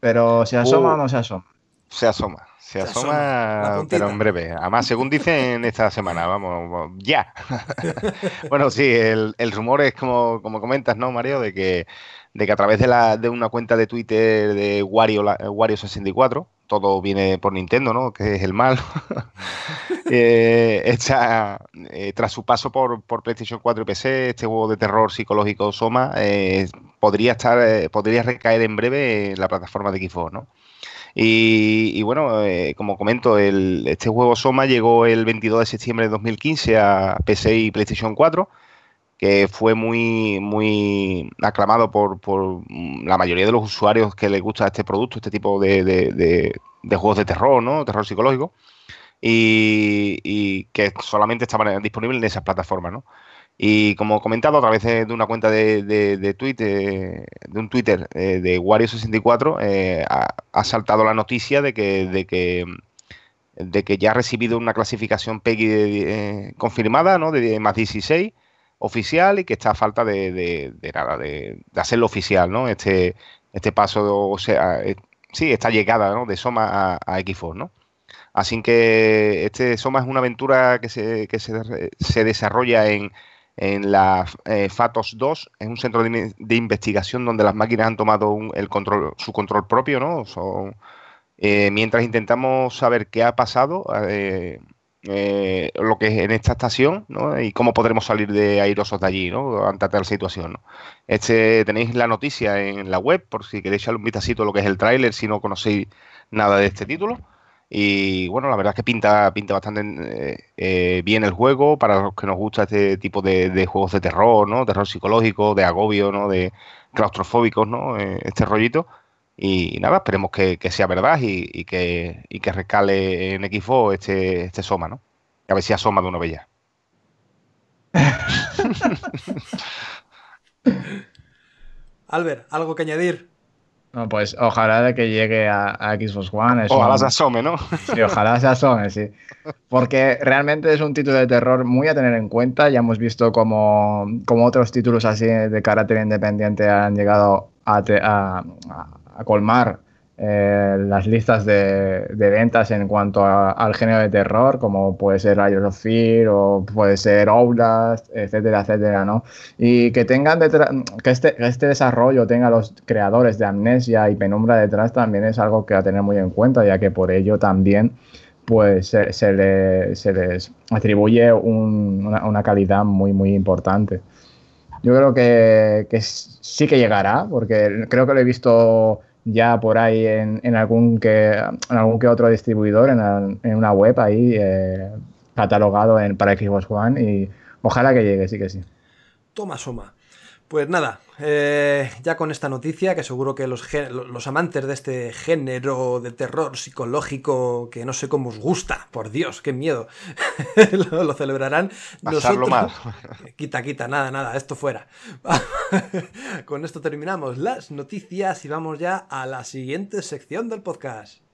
Pero se asoma Uh. o no se asoma. Se asoma, se Se asoma, pero en breve. Además, según dicen esta semana, vamos, ya. bueno, sí, el, el rumor es como, como comentas, ¿no, Mario? De que, de que a través de, la, de una cuenta de Twitter de Wario, la- Wario64, todo viene por Nintendo, ¿no? Que es el mal. eh, eh, tras su paso por, por PlayStation 4 y PC, este juego de terror psicológico Soma eh, podría estar, eh, podría recaer en breve en la plataforma de Xbox, ¿no? Y, bueno, eh, como comento, el, este juego Soma llegó el 22 de septiembre de 2015 a PC y PlayStation 4, que fue muy, muy aclamado por, por la mayoría de los usuarios que les gusta este producto, este tipo de, de- de- de juegos de terror, ¿no? Terror psicológico. Y, y que solamente estaban disponibles en esas plataformas, ¿no? Y como comentado a través de, una cuenta de, de, Twitter, de un Twitter eh, de Wario64, eh, ha, saltado la noticia de que, de que de que ya ha recibido una clasificación PEGI eh, confirmada, ¿no? De más 16 oficial y que está a falta de, nada, de, hacerlo oficial, ¿no? Este, este paso, o sea, eh, sí, esta llegada, ¿no? De Soma a, a Xbox, ¿no? Así que este Soma es una aventura que se, que se, se desarrolla en, en la eh, FATOS 2, es un centro de, investigación donde las máquinas han tomado un- el control, su control propio, ¿no? Son, eh, mientras intentamos saber qué ha pasado, eh, lo que es en esta estación, ¿no? Y cómo podremos salir de airosos de allí, ¿no? Ante tal situación, ¿no? Este, tenéis la noticia en la web, por si queréis echarle un vistacito a lo que es el tráiler, si no conocéis nada de este título. Y bueno, la verdad es que pinta, pinta bastante eh, eh, bien el juego para los que nos gusta este tipo de, juegos de terror, ¿no? Terror psicológico, de agobio, ¿no? De claustrofóbicos, ¿no? Eh, este rollito. Y nada, esperemos que, sea verdad y, que, y que rescale en Xbox este, este Soma, ¿no? A ver si asoma de una ya. Albert, ¿algo que añadir? No, pues ojalá de que llegue a, a Xbox One. Ojalá un- se asome, ¿no? Sí, ojalá se asome, sí. Porque realmente es un título de terror muy a tener en cuenta. Ya hemos visto como, como otros títulos así de carácter independiente han llegado a, te- a colmar eh, las listas de, de ventas en cuanto a- al género de terror, como puede ser Riders of Fear o puede ser Outlast, etcétera, etcétera, ¿no? Y que tengan detrás, que este, que este desarrollo tenga los creadores de Amnesia y Penumbra detrás también es algo que a tener muy en cuenta, ya que por ello también pues se, se le- se les atribuye un- una, una calidad muy, muy importante. Yo creo que, que sí que llegará, porque creo que lo he visto ya por ahí en, en algún, que, en algún que otro distribuidor, en, en una web ahí eh, catalogado en, para Xbox One y ojalá que llegue, sí que sí. Toma Soma. Pues nada, eh, ya con esta noticia, que seguro que los, los amantes de este género de terror psicológico, que no sé cómo os gusta, por Dios, qué miedo, lo, lo celebrarán. Pasarlo mal. Quita, quita, nada, nada, esto fuera. con esto terminamos las noticias y vamos ya a la siguiente sección del podcast.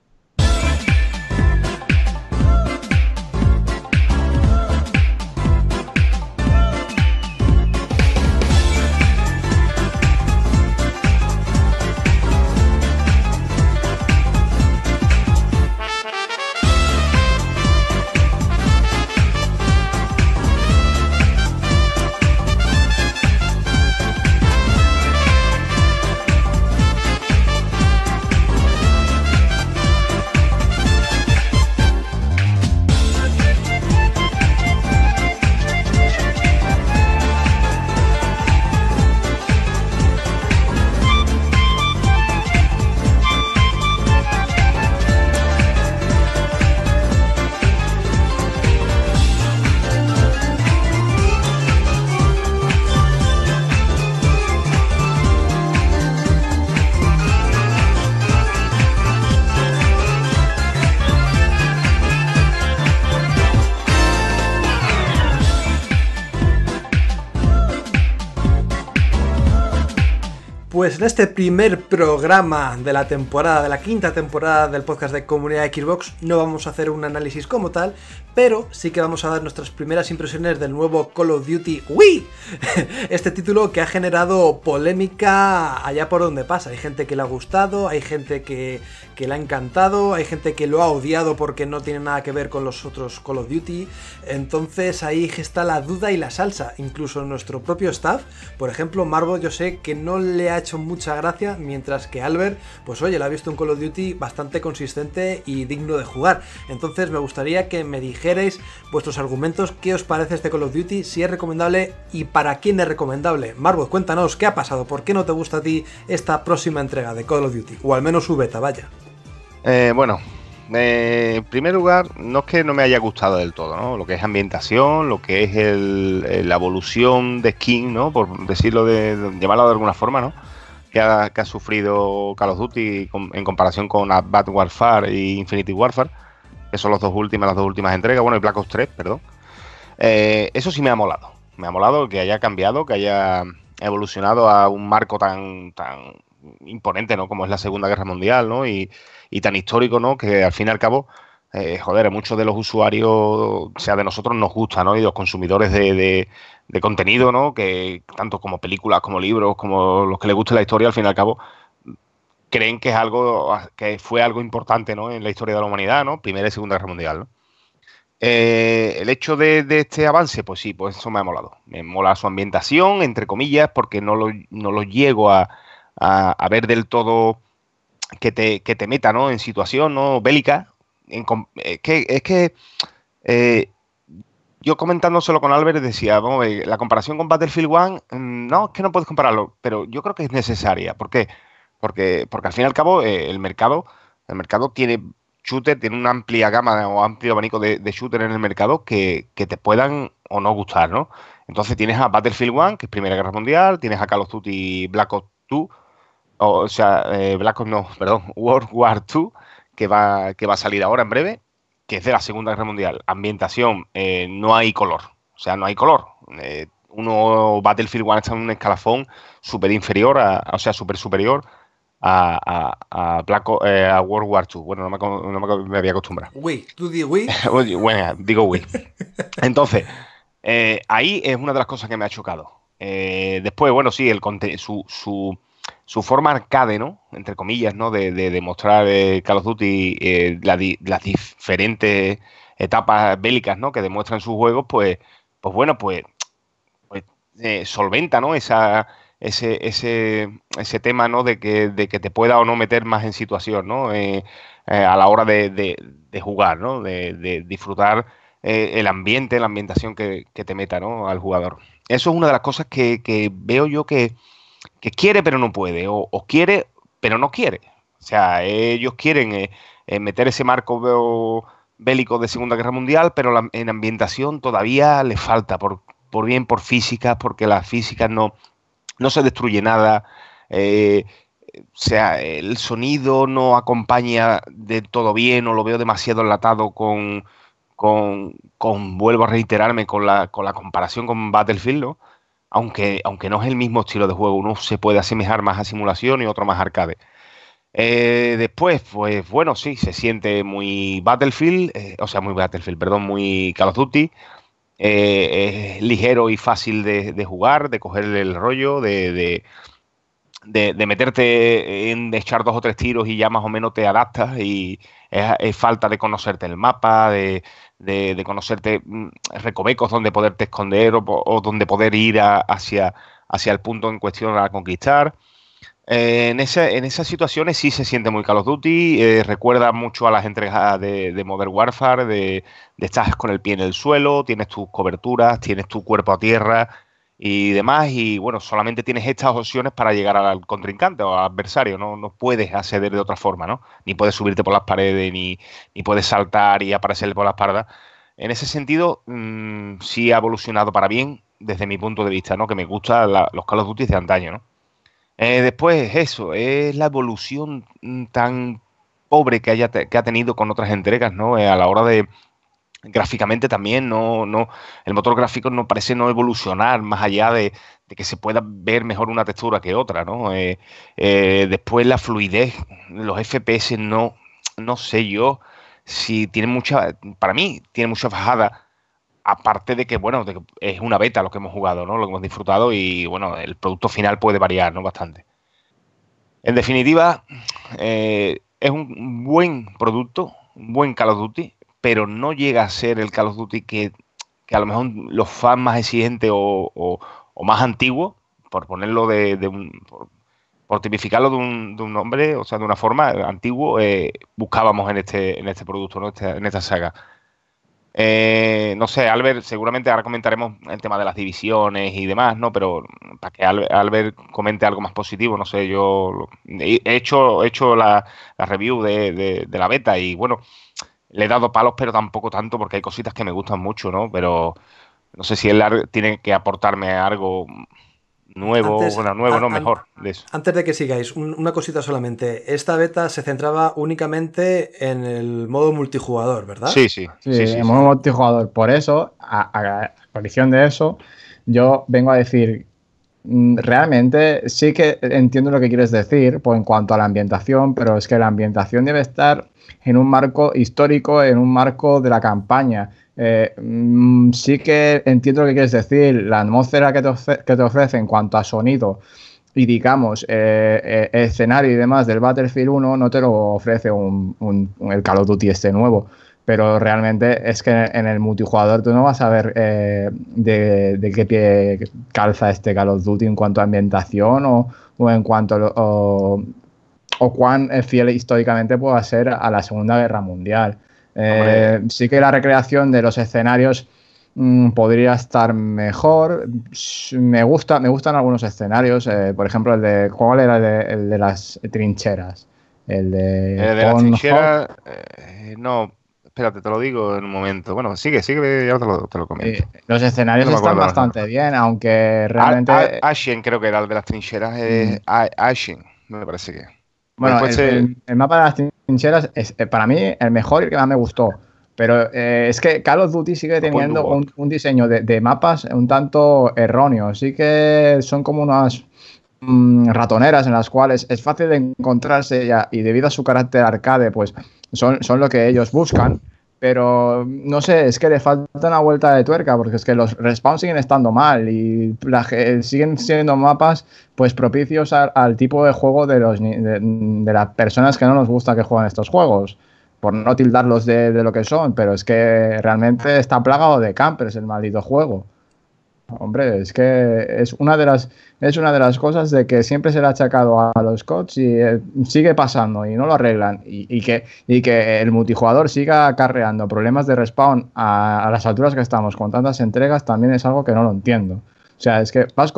En este primer programa de la temporada, de la quinta temporada del podcast de Comunidad Xbox, no vamos a hacer un análisis como tal, pero sí que vamos a dar nuestras primeras impresiones del nuevo Call of Duty Wii. Este título que ha generado polémica allá por donde pasa. Hay gente que le ha gustado, hay gente que, que le ha encantado, hay gente que lo ha odiado porque no tiene nada que ver con los otros Call of Duty. Entonces ahí está la duda y la salsa. Incluso nuestro propio staff, por ejemplo, Marvo, yo sé que no le ha hecho mucha gracia, mientras que Albert, pues oye, le ha visto un Call of Duty bastante consistente y digno de jugar. Entonces me gustaría que me dijeras vuestros argumentos, qué os parece este Call of Duty, si es recomendable y para quién es recomendable. Marvel, cuéntanos, ¿qué ha pasado? ¿Por qué no te gusta a ti esta próxima entrega de Call of Duty? O al menos su beta, vaya. Eh, bueno, eh, en primer lugar, no es que no me haya gustado del todo, ¿no? Lo que es ambientación, lo que es la evolución de skin, ¿no? Por decirlo de, llamarlo de alguna forma, ¿no? Que ha, sufrido Call of Duty en comparación con Bad Warfare y Infinity Warfare que son las dos últimas, las dos últimas entregas, bueno, y Black Ops 3, perdón. Eh, eso sí me ha molado. Me ha molado que haya cambiado, que haya evolucionado a un marco tan, tan imponente, ¿no? Como es la Segunda Guerra Mundial, ¿no? Y, tan histórico, ¿no? Que al fin y al cabo, eh, joder, muchos de los usuarios, o sea, de nosotros nos gusta, ¿no? Y los consumidores de, de, contenido, ¿no? Que tanto como películas, como libros, como los que les guste la historia, al fin y al cabo, creen que es algo que fue algo importante ¿no? en la historia de la humanidad, ¿no? Primera y Segunda Guerra Mundial. Eh, el hecho de, este avance, pues sí, pues eso me ha molado. Me mola su ambientación, entre comillas, porque no lo, no lo llego a, a, ver del todo que te, que te meta ¿no? en situación ¿no? bélica. es que, es que eh, yo comentándoselo con Albert decía, vamos, la comparación con Battlefield 1, mm, no, es que no puedes compararlo, pero yo creo que es necesaria. Porque, porque al fin y al cabo, eh, el mercado, el mercado tiene shooter, tiene una amplia gama o amplio abanico de, de shooter en el mercado que, te puedan o no gustar, ¿no? Entonces tienes a Battlefield 1, que es Primera Guerra Mundial, tienes a Call of Duty Black Ops 2, o, sea, eh, Black Ops no, perdón, World War 2, que va, que va a salir ahora en breve, que es de la Segunda Guerra Mundial. Ambientación, eh, no hay color, o sea, no hay color. uno, Battlefield 1 está en un escalafón súper inferior, o sea, súper superior a, a, eh, a, World War II. Bueno, no me, había acostumbrado. Wii, ¿tú dices Wii? bueno, digo Wii. Entonces, eh, ahí es una de las cosas que me ha chocado. Eh, después, bueno, sí, el su, su, su, forma arcade, ¿no? Entre comillas, ¿no? De, demostrar Call of Duty las diferentes etapas bélicas, ¿no? Que demuestran sus juegos, pues, pues bueno, pues, pues solventa, ¿no? Esa ese, ese, ese tema ¿no? de, que, de que te pueda o no meter más en situación ¿no? Eh, eh, a la hora de, de, jugar, ¿no? de, disfrutar eh, el ambiente, la ambientación que, te meta ¿no? al jugador. Eso es una de las cosas que, que veo yo que, que, quiere pero no puede, o, quiere pero no quiere. O sea, ellos quieren meter ese marco bélico de Segunda Guerra Mundial, pero en ambientación todavía le falta, por, por bien por físicas, porque las físicas no, no se destruye nada, eh, o sea, el sonido no acompaña de todo bien o lo veo demasiado enlatado con, con, con vuelvo a reiterarme, con la, con la comparación con Battlefield, ¿no? Aunque, aunque no es el mismo estilo de juego, uno se puede asemejar más a simulación y otro más arcade. Eh, después, pues bueno, sí, se siente muy Battlefield, eh, o sea, muy Battlefield, perdón, muy Call of Duty. Eh, es ligero y fácil de, jugar, de cogerle el rollo, de, de, meterte en echar dos o tres tiros y ya más o menos te adaptas y es, falta de conocerte el mapa, de, conocerte mm, recovecos donde poderte esconder o, donde poder ir hacia, hacia el punto en cuestión a conquistar. Eh, en, en esas situaciones sí se siente muy Call of Duty, eh, recuerda mucho a las entregas de, Modern Warfare, de, de estás con el pie en el suelo, tienes tus coberturas, tienes tu cuerpo a tierra y demás, y bueno, solamente tienes estas opciones para llegar al contrincante o al adversario, no, no puedes acceder de otra forma, ¿no? Ni puedes subirte por las paredes, ni, ni puedes saltar y aparecer por la espalda. En ese sentido, mm, sí ha evolucionado para bien, desde mi punto de vista, ¿no? Que me gustan los Call of Duty de antaño, ¿no? Eh, después, eso, es la evolución mm, tan pobre que, haya que ha tenido con otras entregas, ¿no? Eh, a la hora de, gráficamente también no, no, el motor gráfico no parece no evolucionar más allá de, que se pueda ver mejor una textura que otra, ¿no? Eh, eh, después la fluidez, los FPS no, no sé yo si tiene mucha, para mí tiene mucha bajada, aparte de que, bueno, es una beta lo que hemos jugado, ¿no? Lo que hemos disfrutado y, bueno, el producto final puede variar, ¿no? Bastante. En definitiva, eh, es un buen producto, un buen Call of Duty, pero no llega a ser el Call of Duty que, a lo mejor los fans más exigentes o, más antiguos, por ponerlo de, un, por, tipificarlo de un, de un, nombre, o sea, de una forma antiguo, eh, buscábamos en este, en este producto, ¿no? Este, en esta saga. Eh, no sé, Albert, seguramente ahora comentaremos el tema de las divisiones y demás, ¿no? Pero para que Albert, comente algo más positivo, no sé, yo he hecho, he hecho la, review de, la beta y bueno, le he dado palos, pero tampoco tanto porque hay cositas que me gustan mucho, ¿no? Pero no sé si él tiene que aportarme algo nuevo, bueno, nuevo, no, mejor de eso. Antes de que sigáis, una cosita solamente. Esta beta se centraba únicamente en el modo multijugador, ¿verdad? Sí, sí. Sí, sí, modo multijugador. Por eso, a, a coalición de eso, yo vengo a decir, mm, realmente sí que entiendo lo que quieres decir pues, en cuanto a la ambientación, pero es que la ambientación debe estar en un marco histórico, en un marco de la campaña. Eh, mm, sí que entiendo lo que quieres decir, la atmósfera que te, ofrece en cuanto a sonido y digamos eh, eh, escenario y demás del Battlefield 1 no te lo ofrece un, el Call of Duty este nuevo. Pero realmente es que en el multijugador tú no vas a ver de, qué pie calza este Call of Duty en cuanto a ambientación o, en cuanto o, o cuán fiel históricamente pueda ser a la Segunda Guerra Mundial. Eh, sí que la recreación de los escenarios mm, podría estar mejor. Me gusta, me gustan algunos escenarios. Eh, por ejemplo, el de. ¿Cuál era el de, las trincheras? El de. El de las trincheras. Eh, no, espérate, te lo digo en un momento. Bueno, sigue, sigue, ya te lo, te lo comento. los escenarios están bastante bien, aunque realmente. Ashen creo que era el de las trincheras. Mm. Ashen, me parece que. Bueno, el, mapa de las trincheras es eh, para mí el mejor y el que más me gustó. Pero eh, es que Call of Duty sigue teniendo un, diseño de, mapas un tanto erróneo. Sí que son como unas mm, ratoneras en las cuales es fácil de encontrarse ya, y debido a su carácter arcade, pues son, son lo que ellos buscan. Pero no sé, es que le falta una vuelta de tuerca, porque es que los respawns siguen estando mal y siguen siendo mapas pues propicios al, tipo de juego de, los, de, las personas que no nos gusta que jueguen estos juegos. Por no tildarlos de, de lo que son, pero es que realmente está plagado de campers el maldito juego. Hombre, es que es una de las es una de las cosas de que siempre se le ha achacado a, los cods y eh, sigue pasando y no lo arreglan y, que y que el multijugador siga acarreando problemas de respawn a, las alturas que estamos con tantas entregas también es algo que no lo entiendo. O sea, es que vas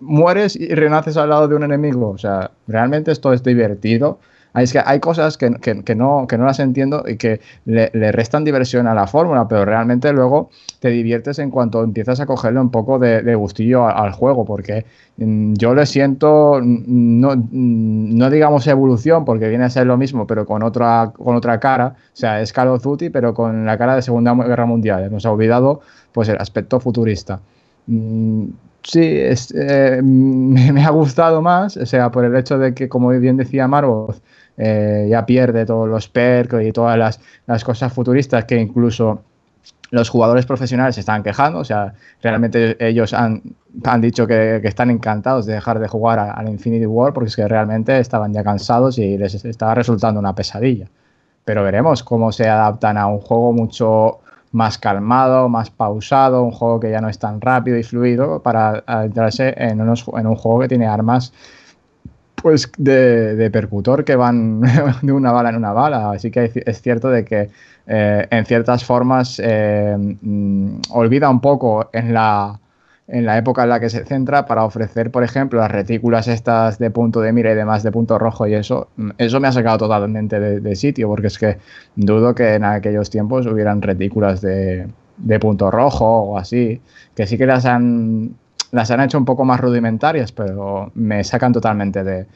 mueres y renaces al lado de un enemigo. O sea, realmente esto es divertido es que hay cosas que, no, que no las entiendo y que le, restan diversión a la fórmula, pero realmente luego te diviertes en cuanto empiezas a cogerle un poco de, gustillo al, juego, porque mm, yo le siento, mm, no, mm, no, digamos evolución, porque viene a ser lo mismo, pero con otra, con otra cara, o sea, es Call of Duty, pero con la cara de Segunda Guerra Mundial. Nos ha olvidado pues el aspecto futurista. Sí, eh, me, ha gustado más, o sea, por el hecho de que, como bien decía Marvoz, eh, ya pierde todos los perks y todas las, cosas futuristas que incluso los jugadores profesionales se están quejando, o sea, realmente ellos han, han dicho que, están encantados de dejar de jugar al Infinity War porque es que realmente estaban ya cansados y les estaba resultando una pesadilla. Pero veremos cómo se adaptan a un juego mucho más calmado, más pausado, un juego que ya no es tan rápido y fluido para adentrarse en, en un juego que tiene armas pues de, percutor que van de una bala en una bala. Así que es cierto de que eh, en ciertas formas eh, mm, olvida un poco en la, en la época en la que se centra para ofrecer, por ejemplo, las retículas estas de punto de mira y demás de punto rojo y eso, mm, eso me ha sacado totalmente de, sitio porque es que dudo que en aquellos tiempos hubieran retículas de, de punto rojo o así, que sí que las han las han hecho un poco más rudimentarias, pero me sacan totalmente de,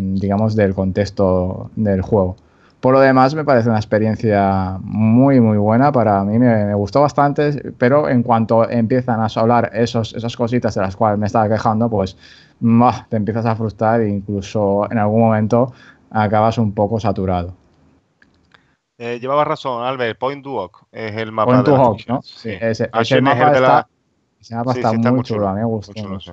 digamos, del contexto del juego. Por lo demás, me parece una experiencia muy, muy buena. Para mí me, me gustó bastante, pero en cuanto empiezan a hablar esos, esas cositas de las cuales me estaba quejando, pues bah, te empiezas a frustrar e incluso en algún momento acabas un poco saturado. Eh, llevaba razón, Albert. Point Duoc es el mapa Point de la Duoc. ¿no? Sí. Ese, HM ese es mapa el de la- está, ese mapa Sí, está sí, está muy muy chulo, chulo, a mí me gustó. muy chulo, sí.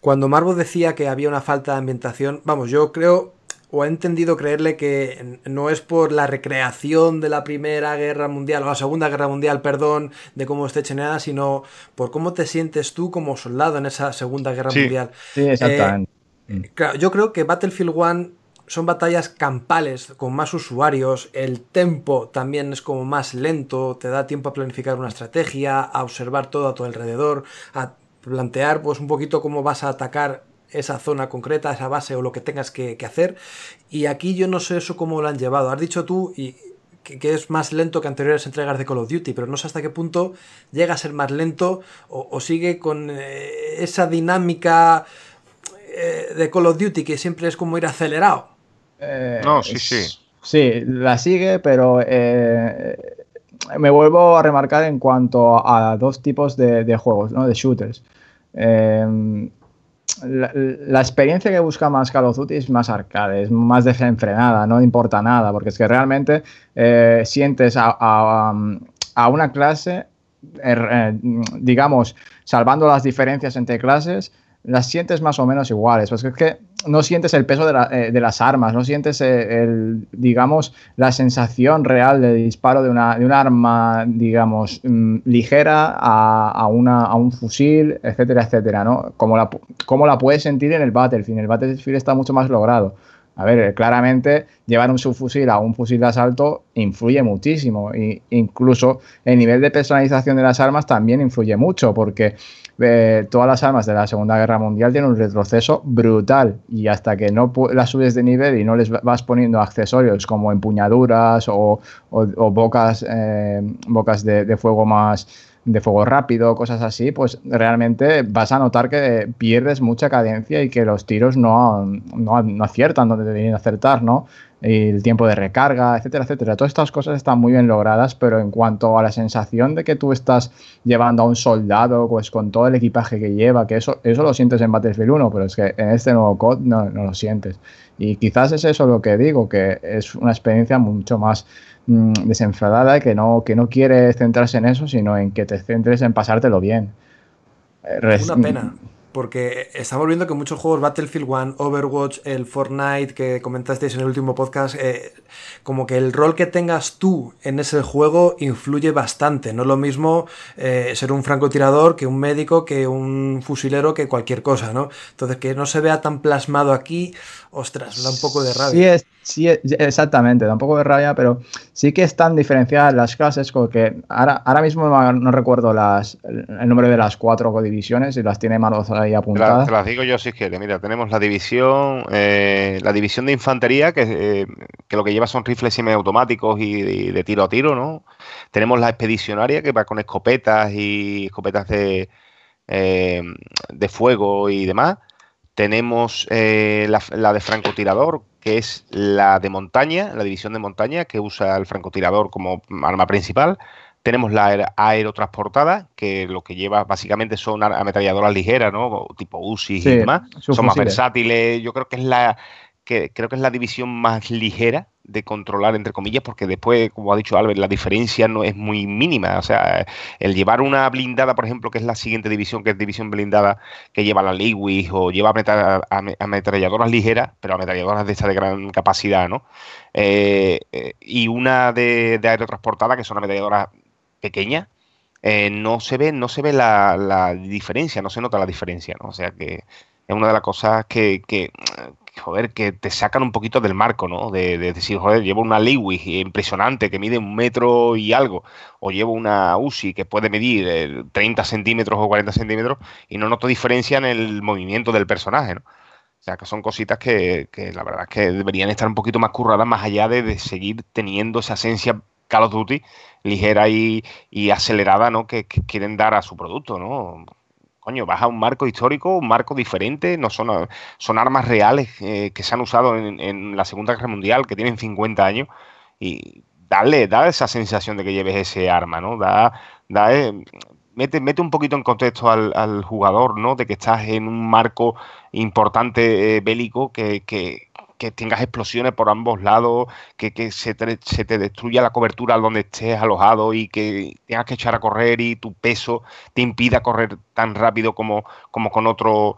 Cuando Marvo decía que había una falta de ambientación, vamos, yo creo o he entendido creerle que no es por la recreación de la Primera Guerra Mundial o la Segunda Guerra Mundial, perdón, de cómo esté hecha nada, sino por cómo te sientes tú como soldado en esa Segunda Guerra Sí. Mundial. Sí, exactamente. Claro, yo creo que Battlefield 1 son batallas campales con más usuarios, el tempo también es como más lento, te da tiempo a planificar una estrategia, a observar todo a tu alrededor, a plantear pues un poquito cómo vas a atacar esa zona concreta, esa base o lo que tengas que, que hacer. Y aquí yo no sé eso cómo lo han llevado. Has dicho tú y que, que es más lento que anteriores entregas de Call of Duty, pero no sé hasta qué punto llega a ser más lento o, o sigue con eh, esa dinámica eh, de Call of Duty que siempre es como ir acelerado. Eh, No, sí, sí. Sí, la sigue, pero eh, me vuelvo a remarcar en cuanto a dos tipos de, de juegos, ¿no? de shooters. Eh, la, experiencia que busca más Call of Duty es más arcade, es más desenfrenada, no importa nada, porque es que realmente eh, sientes a, a, a una clase, er, eh, digamos, salvando las diferencias entre clases, las sientes más o menos iguales. Pues es que no sientes el peso de, eh, las armas, no sientes eh, el, digamos, la sensación real de disparo de una, de una arma, digamos, mm, ligera a, a, una, a un fusil, etcétera, etcétera, ¿no? Como la, como la puedes sentir en el Battlefield. El Battlefield está mucho más logrado. A ver, claramente llevar un subfusil a un fusil de asalto influye muchísimo. E incluso el nivel de personalización de las armas también influye mucho, porque eh, todas las armas de la Segunda Guerra Mundial tienen un retroceso brutal. Y hasta que no las subes de nivel y no les vas poniendo accesorios como empuñaduras o, bocas, eh, bocas de, fuego más de fuego rápido, cosas así, pues realmente vas a notar que pierdes mucha cadencia y que los tiros no, no, no aciertan donde deberían acertar, ¿no? El tiempo de recarga, etcétera, etcétera. Todas estas cosas están muy bien logradas, pero en cuanto a la sensación de que tú estás llevando a un soldado, pues con todo el equipaje que lleva, que eso, eso lo sientes en Battlefield 1, pero es que en este nuevo COD no, no lo sientes. Y quizás es eso lo que digo, que es una experiencia mucho más mmm, desenfadada que no, que no quiere centrarse en eso, sino en que te centres en pasártelo bien. Res una pena. Porque estamos viendo que muchos juegos, Battlefield 1, Overwatch, el Fortnite que comentasteis en el último podcast, eh, como que el rol que tengas tú en ese juego influye bastante. No es lo mismo eh, ser un francotirador que un médico, que un fusilero, que cualquier cosa, ¿no? Entonces, que no se vea tan plasmado aquí, ostras, da un poco de rabia. Es, sí es, exactamente, da un poco de rabia, pero sí que están diferenciadas las clases, porque ahora, ahora mismo no, no recuerdo las, el número de las cuatro divisiones y las tiene Manos ahí apuntadas. Te, las digo yo si quieres. Mira, tenemos la división, eh, la división de infantería, que, eh, que, lo que lleva son rifles semiautomáticos y, y de tiro a tiro, ¿no? Tenemos la expedicionaria, que va con escopetas y escopetas de, eh, de fuego y demás. Tenemos eh, la, la, de francotirador, que es la de montaña, la división de montaña, que usa el francotirador como arma principal. Tenemos la aerotransportada, que lo que lleva básicamente son ametralladoras ligeras, ¿no? Tipo UCI sí, y demás. Son más versátiles. Yo creo que es la que creo que es la división más ligera de controlar, entre comillas, porque después, como ha dicho Albert, la diferencia no es muy mínima. O sea, el llevar una blindada, por ejemplo, que es la siguiente división, que es división blindada, que lleva la Lewis o lleva ametralladoras ligeras, pero ametralladoras de esta de gran capacidad, ¿no? Eh, eh, y una de, de aerotransportada, que son ametralladoras pequeñas, eh, no se ve, no se ve la, la, diferencia, no se nota la diferencia, ¿no? O sea que es una de las cosas que, que, joder, que te sacan un poquito del marco, ¿no? De, de decir, joder, llevo una Lewis impresionante que mide un metro y algo, o llevo una UCI que puede medir 30 centímetros o 40 centímetros y no noto diferencia en el movimiento del personaje, ¿no? O sea, que son cositas que, que la verdad es que deberían estar un poquito más curradas, más allá de, de seguir teniendo esa esencia Call of Duty ligera y, y acelerada, ¿no? Que, que, quieren dar a su producto, ¿no? Coño, vas a un marco histórico, un marco diferente, no son, son armas reales eh, que se han usado en, la Segunda Guerra Mundial, que tienen 50 años, y darle, da esa sensación de que lleves ese arma, ¿no? Da, da, eh, mete, mete un poquito en contexto al, jugador, ¿no? De que estás en un marco importante eh, bélico que, que, que tengas explosiones por ambos lados, que, se, te, destruya la cobertura donde estés alojado y que tengas que echar a correr y tu peso te impida correr tan rápido como, como con otro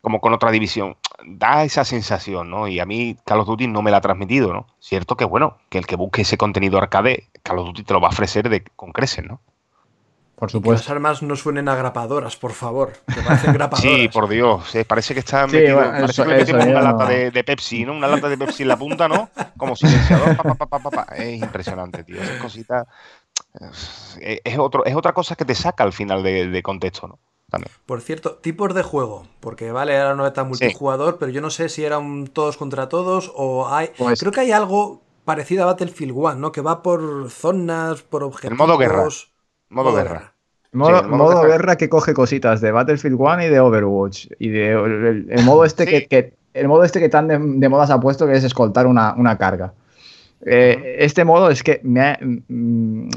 como con otra división. Da esa sensación, ¿no? Y a mí Call of Duty no me la ha transmitido, ¿no? Cierto que, bueno, que el que busque ese contenido arcade, Call of Duty te lo va a ofrecer con creces, ¿no? Por supuesto. Que las armas no suenen a grapadoras, por favor. Que parecen grapadoras. Sí, por Dios. parece que está metido, parece que una lata de, Pepsi, ¿no? Una lata de Pepsi en la punta, ¿no? Como silenciador. es impresionante, tío. Esa cosita es, otro, es otra cosa que te saca al final de, contexto, ¿no? Por cierto, tipos de juego, porque vale, ahora no está multijugador, pero yo no sé si eran todos contra todos o hay. Pues creo que hay algo parecido a Battlefield 1, ¿no? Que va por zonas, por objetivos. El modo guerra. Modo, guerra. Modo, guerra. que coge cositas de Battlefield 1 y de Overwatch. Y de el, modo este que, el modo este que tan de, moda se ha puesto que es escoltar una, una carga. Eh, este modo es que me mm,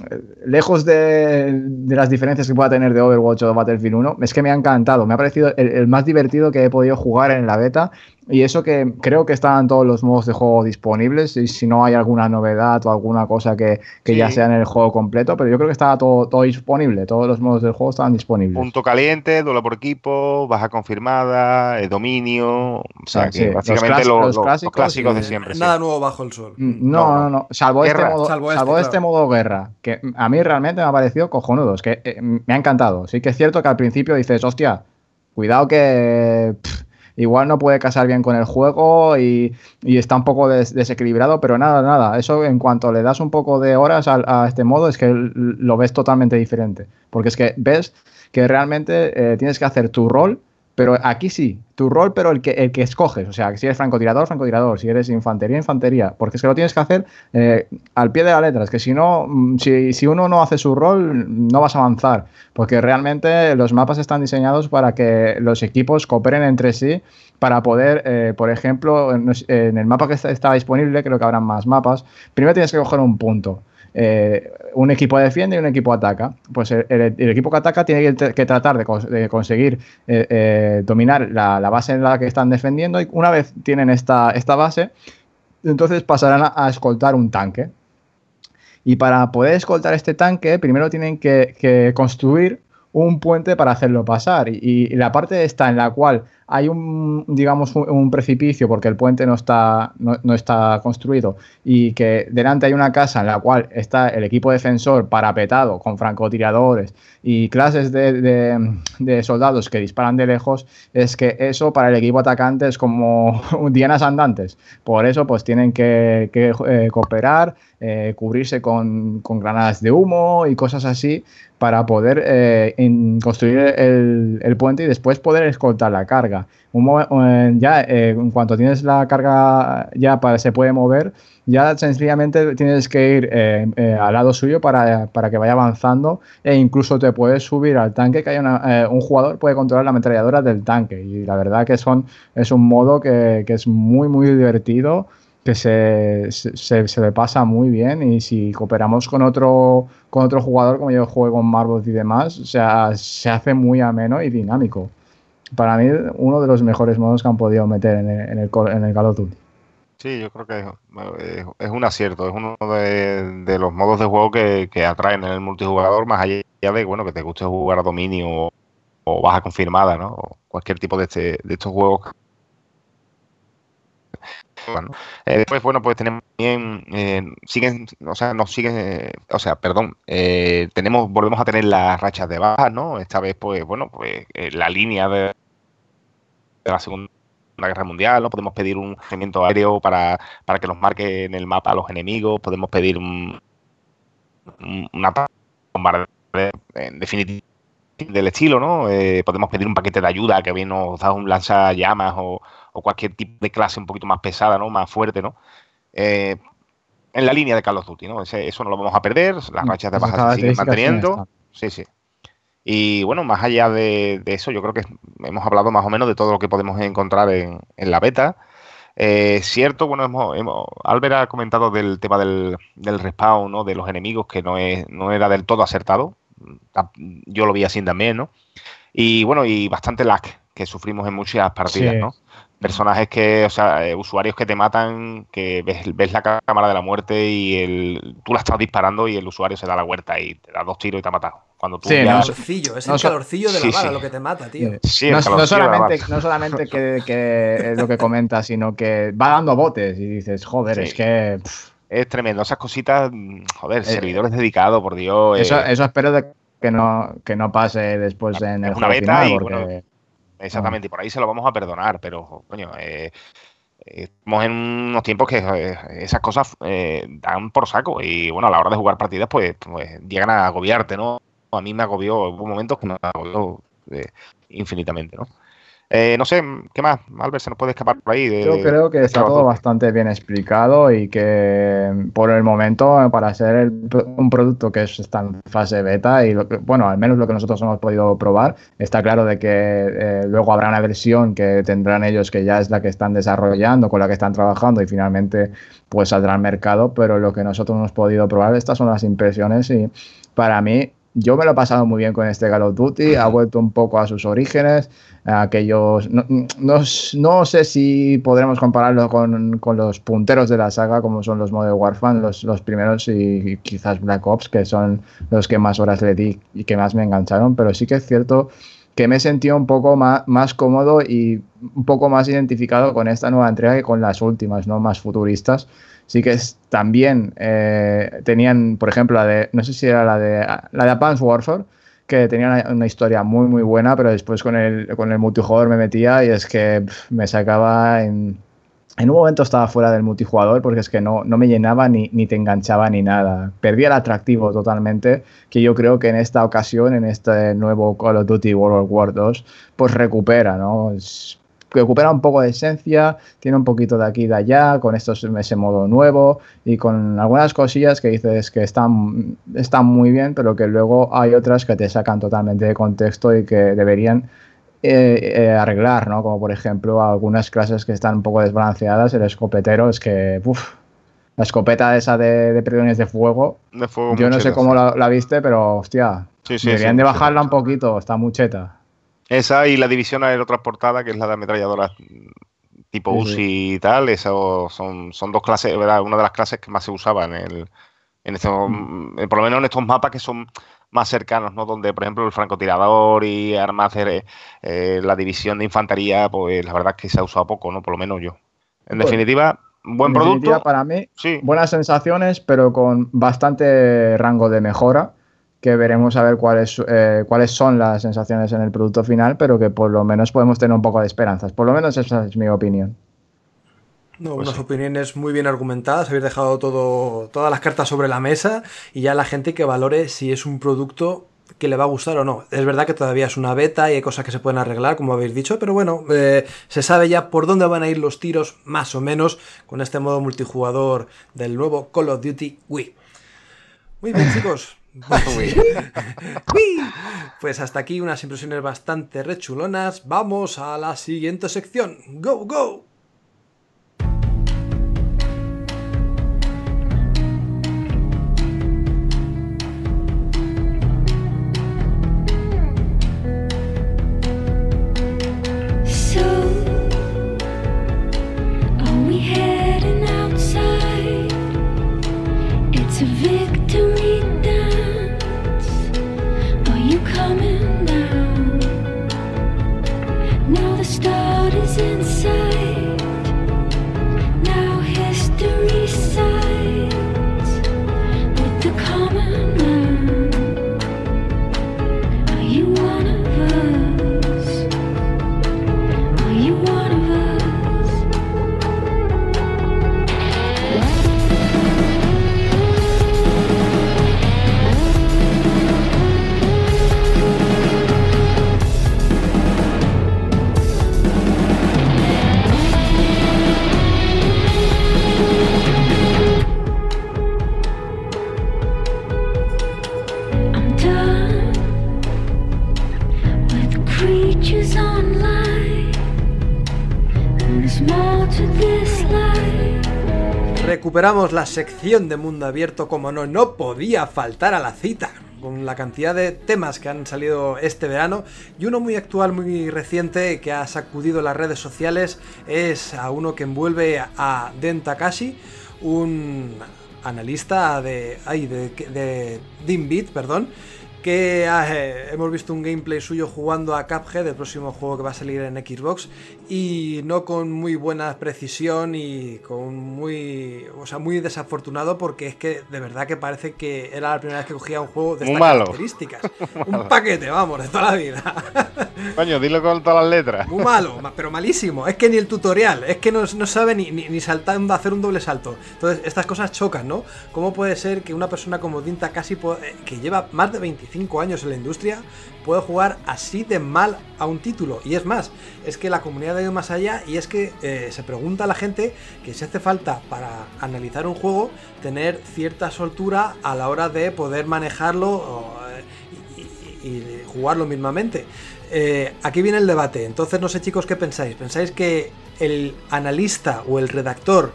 lejos de, las diferencias que pueda tener de Overwatch o de Battlefield 1, es que me ha encantado. Me ha parecido el, más divertido que he podido jugar en la beta y eso que creo que están todos los modos de juego disponibles y si no hay alguna novedad o alguna cosa que, ya sea en el juego completo, pero yo creo que estaba todo, todo disponible, todos los modos del juego estaban disponibles. Punto caliente, duelo por equipo, baja confirmada, eh, dominio, o sea, que básicamente los, clásicos, de siempre. Nada nuevo bajo el sol. Mm, no, no, no, salvo, este modo, salvo, este, este modo guerra, que a mí realmente me ha parecido cojonudo, es que eh, me ha encantado. Sí que es cierto que al principio dices, hostia, cuidado que igual no puede casar bien con el juego y, está un poco desequilibrado, pero nada, nada, eso en cuanto le das un poco de horas a, este modo es que lo ves totalmente diferente, porque es que ves que realmente eh, tienes que hacer tu rol pero aquí sí, tu rol, pero el que, el que escoges. O sea, si eres francotirador, francotirador. Si eres infantería, infantería. Porque es que lo tienes que hacer eh, al pie de la letra. Es que si no, mm, si, si, uno no hace su rol, no vas a avanzar. Porque realmente los mapas están diseñados para que los equipos cooperen entre sí para poder, eh, por ejemplo, en, el mapa que está, está disponible, creo que habrán más mapas, primero tienes que coger un punto. Eh, un equipo defiende y un equipo ataca. Pues el, equipo que ataca tiene que, tratar de, conseguir eh, eh, dominar la, base en la que están defendiendo y una vez tienen esta, esta base, entonces pasarán a, escoltar un tanque. Y para poder escoltar este tanque, primero tienen que, construir un puente para hacerlo pasar. y, la parte esta en la cual hay un, digamos, un, precipicio porque el puente no está, no, está construido y que delante hay una casa en la cual está el equipo defensor parapetado con francotiradores y clases de, soldados que disparan de lejos, es que eso para el equipo atacante es como dianas andantes. Por eso pues tienen que, eh, cooperar, eh, cubrirse con, granadas de humo y cosas así para poder eh, construir el puente y después poder escoltar la carga. Eh, ya eh, en cuanto tienes la carga ya para, se puede mover, ya sencillamente tienes que ir eh, al lado suyo para, que vaya avanzando e incluso te puedes subir al tanque que hay un jugador puede controlar la ametralladora del tanque y la verdad que son es un modo que, es muy muy divertido que se, se, le pasa muy bien y si cooperamos con otro con otro jugador como yo juego con Marvel y demás, o sea, se hace muy ameno y dinámico para mí uno de los mejores modos que han podido meter en el, en el, en el Call of Duty. Sí, yo creo que es, un acierto, es uno de, los modos de juego que, atraen en el multijugador, más allá de bueno que te guste jugar a dominio o, baja confirmada, ¿no? O cualquier tipo de, este, de estos juegos. Eh, después, bueno, pues tenemos también, eh, siguen, o sea, nos siguen, eh, o sea, perdón, tenemos, volvemos a tener las rachas de bajas, ¿no? Esta vez, pues, bueno, pues la línea de, la Segunda Guerra Mundial, ¿no? Podemos pedir un regimiento aéreo para, para que nos marque en el mapa a los enemigos, podemos pedir un, una bombardeo, en definitiva, del estilo, ¿no? Eh, podemos pedir un paquete de ayuda que bien nos da un lanzallamas o, o cualquier tipo de clase un poquito más pesada, ¿no? Más fuerte, ¿no? Eh, en la línea de Call of Duty, ¿no? eso no lo vamos a perder, las mm, rachas de baja se siguen manteniendo. Sí, sí. Y bueno, más allá de, de eso, yo creo que hemos hablado más o menos de todo lo que podemos encontrar en, en la beta. Eh, cierto, bueno, hemos, hemos- Albert ha comentado del tema del, del respawn, ¿no? De los enemigos, que no, es, no era del todo acertado. Ta- Yo lo vi así también, ¿no? Y bueno, y bastante lag que sufrimos en muchas partidas, Sí. ¿no? Personajes que, o sea, eh, usuarios que te matan, que ves, ves la cámara de la muerte y el, tú la estás disparando y el usuario se da la vuelta y te da dos tiros y te ha matado. Cuando tú Sí, ya- no, calorcillo, es no el calorcillo de la sí, bala sí. lo que te mata, tío. Sí, no, el no solamente, no solamente que, que es lo que comenta, sino que va dando botes y dices, joder, Sí. es que pff, Es tremendo. Esas cositas, joder, Eh, servidores dedicados, por Dios. eh, eso, eso espero de que no, que no pase después en el Es una juego beta final, y, porque bueno, Exactamente, y por ahí se lo vamos a perdonar, pero, coño, eh, estamos en unos tiempos que eh, esas cosas eh, dan por saco y, bueno, a la hora de jugar partidas, pues, pues llegan a agobiarte, ¿no? A mí me agobió, hubo momentos que me agobió eh, infinitamente, ¿no? Eh, no sé, ¿qué más? Albert, se nos puede escapar por ahí. De, Yo creo que está todo bastante bien explicado y que por el momento, para ser el un producto que es- está en fase beta y, lo que- bueno, al menos lo que nosotros hemos podido probar, está claro de que eh, luego habrá una versión que tendrán ellos que ya es la que están desarrollando, con la que están trabajando y finalmente pues saldrá al mercado, pero lo que nosotros hemos podido probar, estas son las impresiones y para mí... Yo me lo he pasado muy bien con este Call of Duty, ha vuelto un poco a sus orígenes, a aquellos... No, no, no sé si podremos compararlo con, con los punteros de la saga, como son los Modern Warfare, los, los primeros y, quizás Black Ops, que son los que más horas le di y que más me engancharon, pero sí que es cierto que me he sentido un poco más, más cómodo y un poco más identificado con esta nueva entrega que con las últimas, ¿no? Más futuristas. Sí que es, también eh, tenían, por ejemplo, la de, no sé si era la de, la de Advanced Warfare, que tenía una, historia muy, muy buena, pero después con el, con el multijugador me metía y es que me sacaba en... En un momento estaba fuera del multijugador porque es que no, no me llenaba ni, ni te enganchaba ni nada. Perdía el atractivo totalmente, que yo creo que en esta ocasión, en este nuevo Call of Duty World War 2, pues recupera, ¿no? Es- recupera un poco de esencia, tiene un poquito de aquí y de allá, con estos, ese modo nuevo y con algunas cosillas que dices que están, están muy bien, pero que luego hay otras que te sacan totalmente de contexto y que deberían eh, eh, arreglar, ¿no? Como por ejemplo algunas clases que están un poco desbalanceadas, el escopetero es que, uff, la escopeta esa de, de prisiones de fuego, De fuego yo no sé cómo la, la viste, pero hostia, Sí, sí, deberían sí, de bajarla un poquito, está mucheta. Esa y la división aerotransportada, que es la de ametralladoras tipo Sí, UCI y tal, son, son dos clases, ¿verdad? Una de las clases que más se usaba en el, en estos, Mm. eh, por lo menos en estos mapas que son más cercanos, ¿no? Donde, por ejemplo, el francotirador y armas de eh, la división de infantería, pues la verdad es que se ha usado poco, ¿no? Por lo menos yo. En Bueno, definitiva, buen En producto. definitiva, para mí, Sí, buenas sensaciones, pero con bastante rango de mejora, que veremos a ver cuáles, eh, cuáles son las sensaciones en el producto final, pero que por lo menos podemos tener un poco de esperanzas. Por lo menos esa es mi opinión. No, Pues unas sí. opiniones muy bien argumentadas, habéis dejado todo, todas las cartas sobre la mesa y ya la gente que valore si es un producto que le va a gustar o no. Es verdad que todavía es una beta y hay cosas que se pueden arreglar, como habéis dicho, pero bueno, eh, se sabe ya por dónde van a ir los tiros, más o menos, con este modo multijugador del nuevo Call of Duty Wii. Muy bien, chicos. Wii. Pues hasta aquí unas impresiones bastante rechulonas. Vamos a la siguiente sección. ¡Go, go! Recuperamos la sección de mundo abierto como no, no podía faltar a la cita con la cantidad de temas que han salido este verano y uno muy actual, muy reciente que ha sacudido las redes sociales es a uno que envuelve a Den Takashi, un analista de, ay, de, de Beat, perdón, que eh, hemos visto un gameplay suyo jugando a Cuphead, el próximo juego que va a salir en Xbox, y no con muy buena precisión y con muy, o sea, muy desafortunado porque es que de verdad que parece que era la primera vez que cogía un juego de estas malo. características. un paquete, vamos, de toda la vida. Coño, dilo con todas las letras. Muy malo, ma- pero malísimo. Es que ni el tutorial, es que no, no sabe ni, ni, ni saltando, hacer un doble salto. Entonces, estas cosas chocan, ¿no? ¿Cómo puede ser que una persona como Dinta casi que lleva más de 25 años en la industria pueda jugar así de mal a un título? Y es más, es que la comunidad ha ido más allá y es que eh, se pregunta a la gente que si hace falta para analizar un juego tener cierta soltura a la hora de poder manejarlo eh, y jugarlo mismamente. Eh, aquí viene el debate. Entonces, no sé, chicos, ¿qué pensáis? ¿Pensáis que el analista o el redactor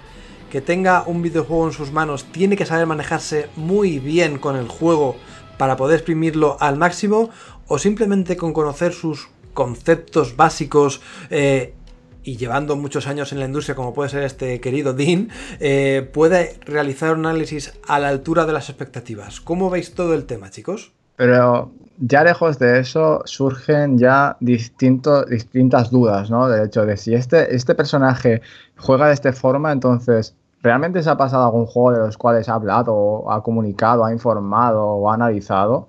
que tenga un videojuego en sus manos tiene que saber manejarse muy bien con el juego para poder exprimirlo al máximo? ¿O simplemente con conocer sus conceptos básicos eh, y llevando muchos años en la industria, como puede ser este querido Dean, eh, puede realizar un análisis a la altura de las expectativas? ¿Cómo veis todo el tema, chicos? Pero ya lejos de eso surgen ya distintas dudas, ¿no? Del hecho de si este, este personaje juega de esta forma, entonces, ¿realmente se ha pasado algún juego de los cuales ha hablado, ha comunicado, ha informado o ha analizado?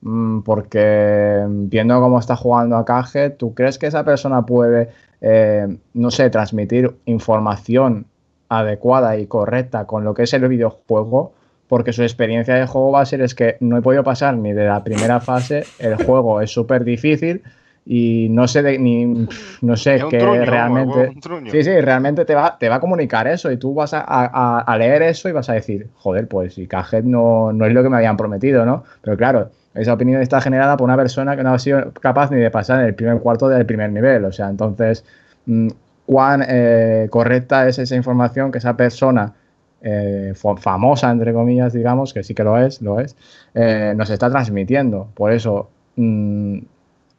Mm, Porque viendo cómo está jugando a Cage, ¿tú crees que esa persona puede, eh, no sé, transmitir información adecuada y correcta con lo que es el videojuego? porque su experiencia de juego va a ser es que no he podido pasar ni de la primera fase, el juego es súper difícil y no sé de, ni no sé Es truño, realmente un truño. sí sí realmente te va te va a comunicar eso y tú vas a, a- a leer eso y vas a decir joder pues si Cajed no, no es lo que me habían prometido no pero claro esa opinión está generada por una persona que no ha sido capaz ni de pasar en el primer cuarto del primer nivel o sea entonces mm, cuán eh, correcta es esa información que esa persona eh, fa- famosa, entre comillas, digamos, que sí que lo es, lo es, eh, nos está transmitiendo. Por eso, mm,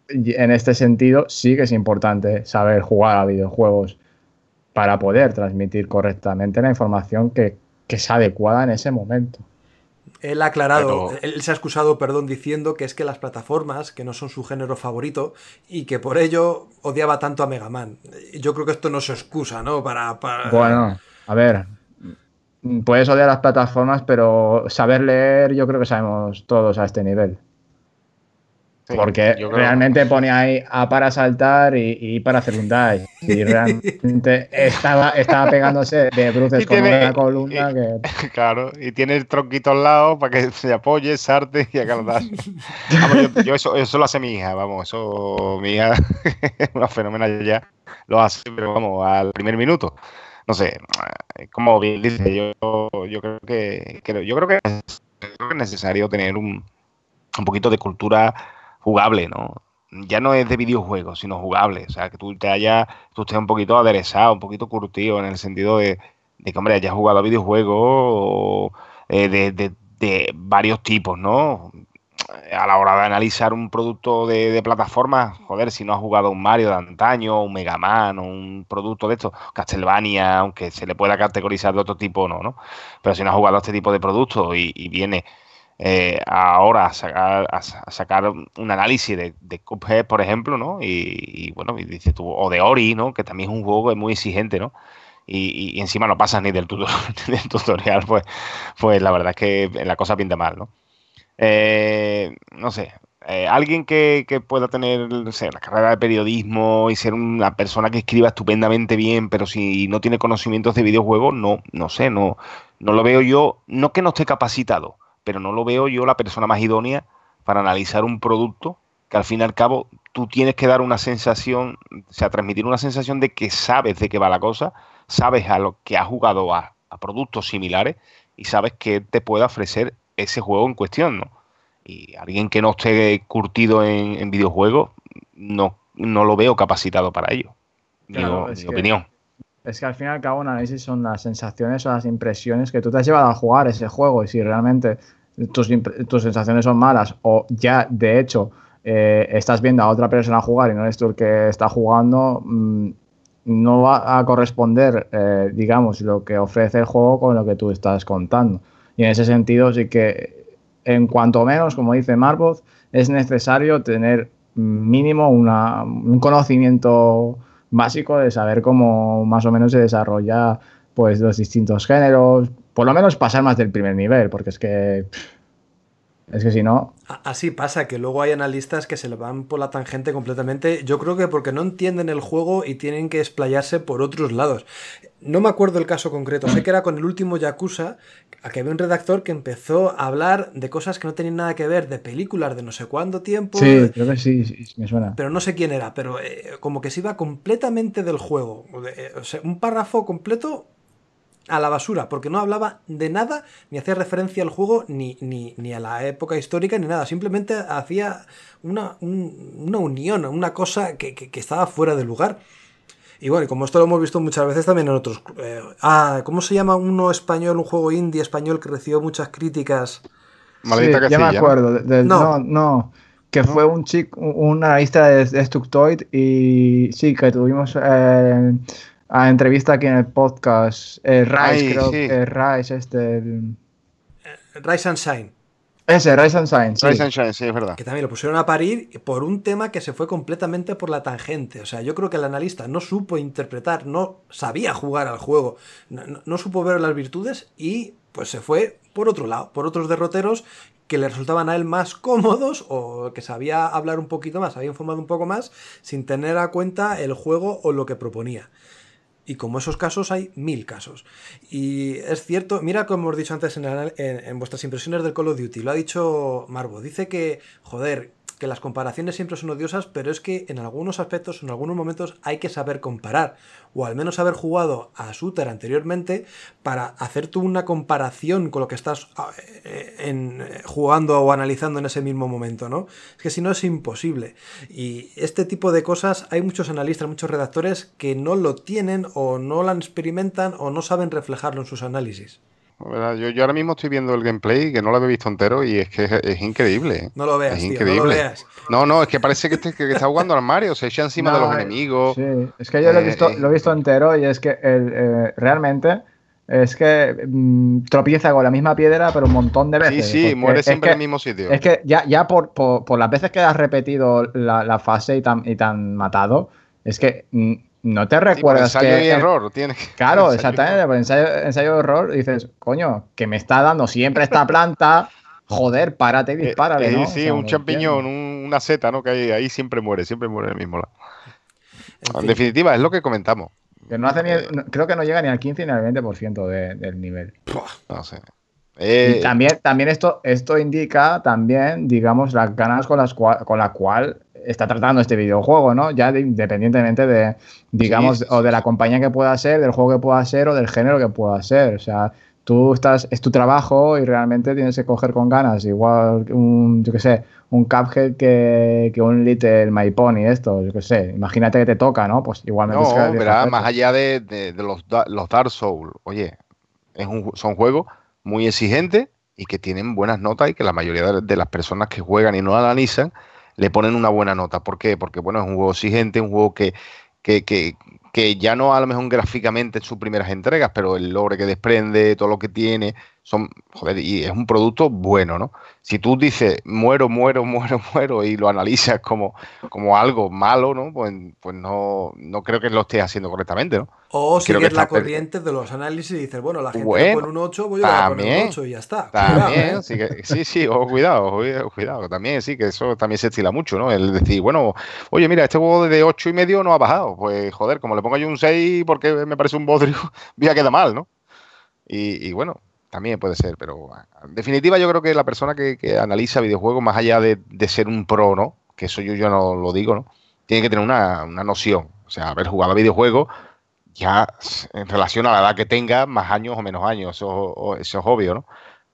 en este sentido, sí que es importante saber jugar a videojuegos para poder transmitir correctamente la información que, que es adecuada en ese momento. Él ha aclarado, Pero- él se ha excusado, perdón, diciendo que es que las plataformas, que no son su género favorito, y que por ello odiaba tanto a Mega Man. Yo creo que esto no se excusa, ¿no? Para. para- Bueno, a ver, puedes odiar las plataformas, pero saber leer yo creo que sabemos todos a este nivel. Sí, Porque yo creo- realmente pone ahí A para saltar y, y para hacer un dash. Y realmente estaba, estaba pegándose de bruces con tiene- una columna y- que. Claro, y tiene el tronquito al lado para que se apoye, sarte y haga el dash. Vamos, yo, yo eso, eso lo hace mi hija, vamos, eso mi hija es una fenomenal ya, lo hace, pero vamos, al primer minuto. No sé, como bien dice, yo, yo creo que, que- yo creo que, creo que es necesario tener un, un poquito de cultura jugable, ¿no? Ya no es de videojuegos, sino jugable. O sea, que tú te hayas, tú estés un poquito aderezado, un poquito curtido en el sentido de, de que, hombre, hayas jugado a videojuegos o, eh, de, de- de varios tipos, ¿no? A la hora de analizar un producto de, de plataforma, joder, si no has jugado un Mario de antaño, un Mega Man, o un producto de estos, Castlevania, aunque se le pueda categorizar de otro tipo, no, ¿no? Pero si no has jugado a este tipo de productos y viene eh, ahora a sacar, a, sa- a sacar un análisis de, de Cuphead, por ejemplo, ¿no? Y, bueno, y dices tú, o de Ori, ¿no? Que también es un juego muy exigente, ¿no? Y, encima no pasas ni del, tutor- ni del tutorial, pues, pues la verdad es que la cosa pinta mal, ¿no? Eh, no sé, eh, alguien que, pueda tener, no la carrera de periodismo y ser una persona que escriba estupendamente bien, pero si no tiene conocimientos de videojuegos, no, no sé, no, no lo veo yo, no que no esté capacitado, pero no lo veo yo la persona más idónea para analizar un producto que al fin y al cabo tú tienes que dar una sensación, o sea, transmitir una sensación de que sabes de qué va la cosa, sabes a lo que has jugado a, a productos similares y sabes que te puede ofrecer ese juego en cuestión, ¿no? Y alguien que no esté curtido en, en videojuegos, no, no lo veo capacitado para ello. Claro, mi opinión. Es que al fin y al cabo un análisis son las sensaciones o las impresiones que tú te has llevado a jugar ese juego y si realmente tus, tus sensaciones son malas o ya de hecho eh, estás viendo a otra persona jugar y no eres tú el que está jugando, mm, no va a corresponder, eh, digamos, lo que ofrece el juego con lo que tú estás contando. Y en ese sentido sí que, en cuanto menos, como dice Marvoth, es necesario tener mínimo un conocimiento básico de saber cómo más o menos se desarrolla pues los distintos géneros, por lo menos pasar más del primer nivel, porque es que es que si no. Así pasa, que luego hay analistas que se le van por la tangente completamente. Yo creo que porque no entienden el juego y tienen que explayarse por otros lados. No me acuerdo el caso concreto, sé que era con el último Yakuza, que había un redactor que empezó a hablar de cosas que no tenían nada que ver, de películas de no sé cuánto tiempo. Sí, creo que sí, sí me suena. Pero no sé quién era, pero eh, como que se iba completamente del juego. Eh, o sea, un párrafo completo a la basura, porque no hablaba de nada, ni hacía referencia al juego, ni, ni, a la época histórica, ni nada. Simplemente hacía una, una unión, una cosa que, estaba fuera de lugar. Y bueno, y como esto lo hemos visto muchas veces también en otros... Eh, ah, ¿cómo se llama uno español, un juego indie español que recibió muchas críticas? Maldita sí, ya me acuerdo. no. no. que fue un chico, un analista de Destructoid y sí, que tuvimos... Eh, a entrevista aquí en el podcast. Eh, Rice, creo que Rice, este. El... Rice and Shine. Ese, Rise and Shine. Sí. Rise and Shine, sí, es verdad. Que también lo pusieron a parir por un tema que se fue completamente por la tangente. O sea, yo creo que el analista no supo interpretar, no sabía jugar al juego, no, no supo ver las virtudes y pues se fue por otro lado, por otros derroteros que le resultaban a él más cómodos o que sabía hablar un poquito más, había informado un poco más sin tener a cuenta el juego o lo que proponía. Y como esos casos hay mil casos. Y es cierto, mira como hemos dicho antes en, vuestras impresiones del Call of Duty, lo ha dicho Marvo, dice que, joder, que las comparaciones siempre son odiosas, pero es que en algunos aspectos, en algunos momentos hay que saber comparar, o al menos haber jugado a Shooter anteriormente para hacer tú una comparación con lo que estás ah, eh, en, eh, jugando o analizando en ese mismo momento, ¿no? Es que si no es imposible. Y este tipo de cosas hay muchos analistas, muchos redactores que no lo tienen o no lo experimentan o no saben reflejarlo en sus análisis. Yo, ahora mismo estoy viendo el gameplay que no lo había visto entero y es que es, increíble. ¿eh? No lo veas, no lo veas. No, no, es que parece que, está jugando al Mario, se echa encima de los enemigos. Sí, es que yo lo, he visto, eh, lo he visto entero y es que eh, realmente es que mm, tropieza con la misma piedra, pero un montón de veces. Sí, sí, muere siempre en el mismo sitio. Es que ya, ya por, por, las veces que has repetido la, la fase y tan, y tan matado, es que mm, no te recuerdas ensayo que. Y error, tiene Claro, exactamente. Por ensayo, ensayo de error dices, coño, que me está dando siempre esta planta. Joder, párate y eh, dispárale, eh, ¿no? Sí, un champiñón, una seta, ¿no? Que ahí, ahí, siempre muere, siempre muere el mismo lado. En, definitiva, es lo que comentamos. Que no hace ni creo que no llega ni al 15 ni al 20% de, del nivel. No sé. y eh, también, también esto, esto indica también, digamos, las ganas con las con la cual está tratando este videojuego, ¿no? Ya independientemente de, digamos, o de la compañía que pueda ser, del juego que pueda ser o del género que pueda ser. O sea, tú estás, es tu trabajo y realmente tienes que coger con ganas, igual un, yo qué sé, un Cuphead que, que un Little My Pony, esto, yo qué sé, imagínate que te toca, ¿no? Pues igualmente... No, verá, más allá de, los, los, Dark Souls, oye, es un, son juegos muy exigentes y que tienen buenas notas y que la mayoría de las personas que juegan y no analizan le ponen una buena nota. ¿Por qué? Porque bueno, es un juego exigente, un juego que, que, que, que ya no a lo mejor gráficamente en sus primeras entregas, pero el logre que desprende, todo lo que tiene, son, joder, y es un producto bueno, ¿no? Si tú dices muero, muero, muero, muero y lo analizas como, como algo malo, ¿no? Pues, pues no, no creo que lo estés haciendo correctamente, ¿no? O sigues la corriente de los análisis y dices, bueno, la gente bueno, pone un 8, voy a poner un 8 y ya está. También, ¿eh? sí, sí, sí, cuidado, cuidado, también, sí, que eso también se estila mucho, ¿no? El decir, bueno, oye, mira, este juego de 8 y medio no ha bajado, pues joder, como le pongo yo un 6 porque me parece un bodrio, voy a quedar mal, ¿no? Y, y bueno, también puede ser, pero en definitiva yo creo que la persona que, analiza videojuegos, más allá de, ser un pro, ¿no? Que eso yo, yo no lo digo, ¿no? Tiene que tener una, noción. O sea, haber jugado a videojuegos ya en relación a la edad que tenga, más años o menos años, eso, eso es obvio, ¿no?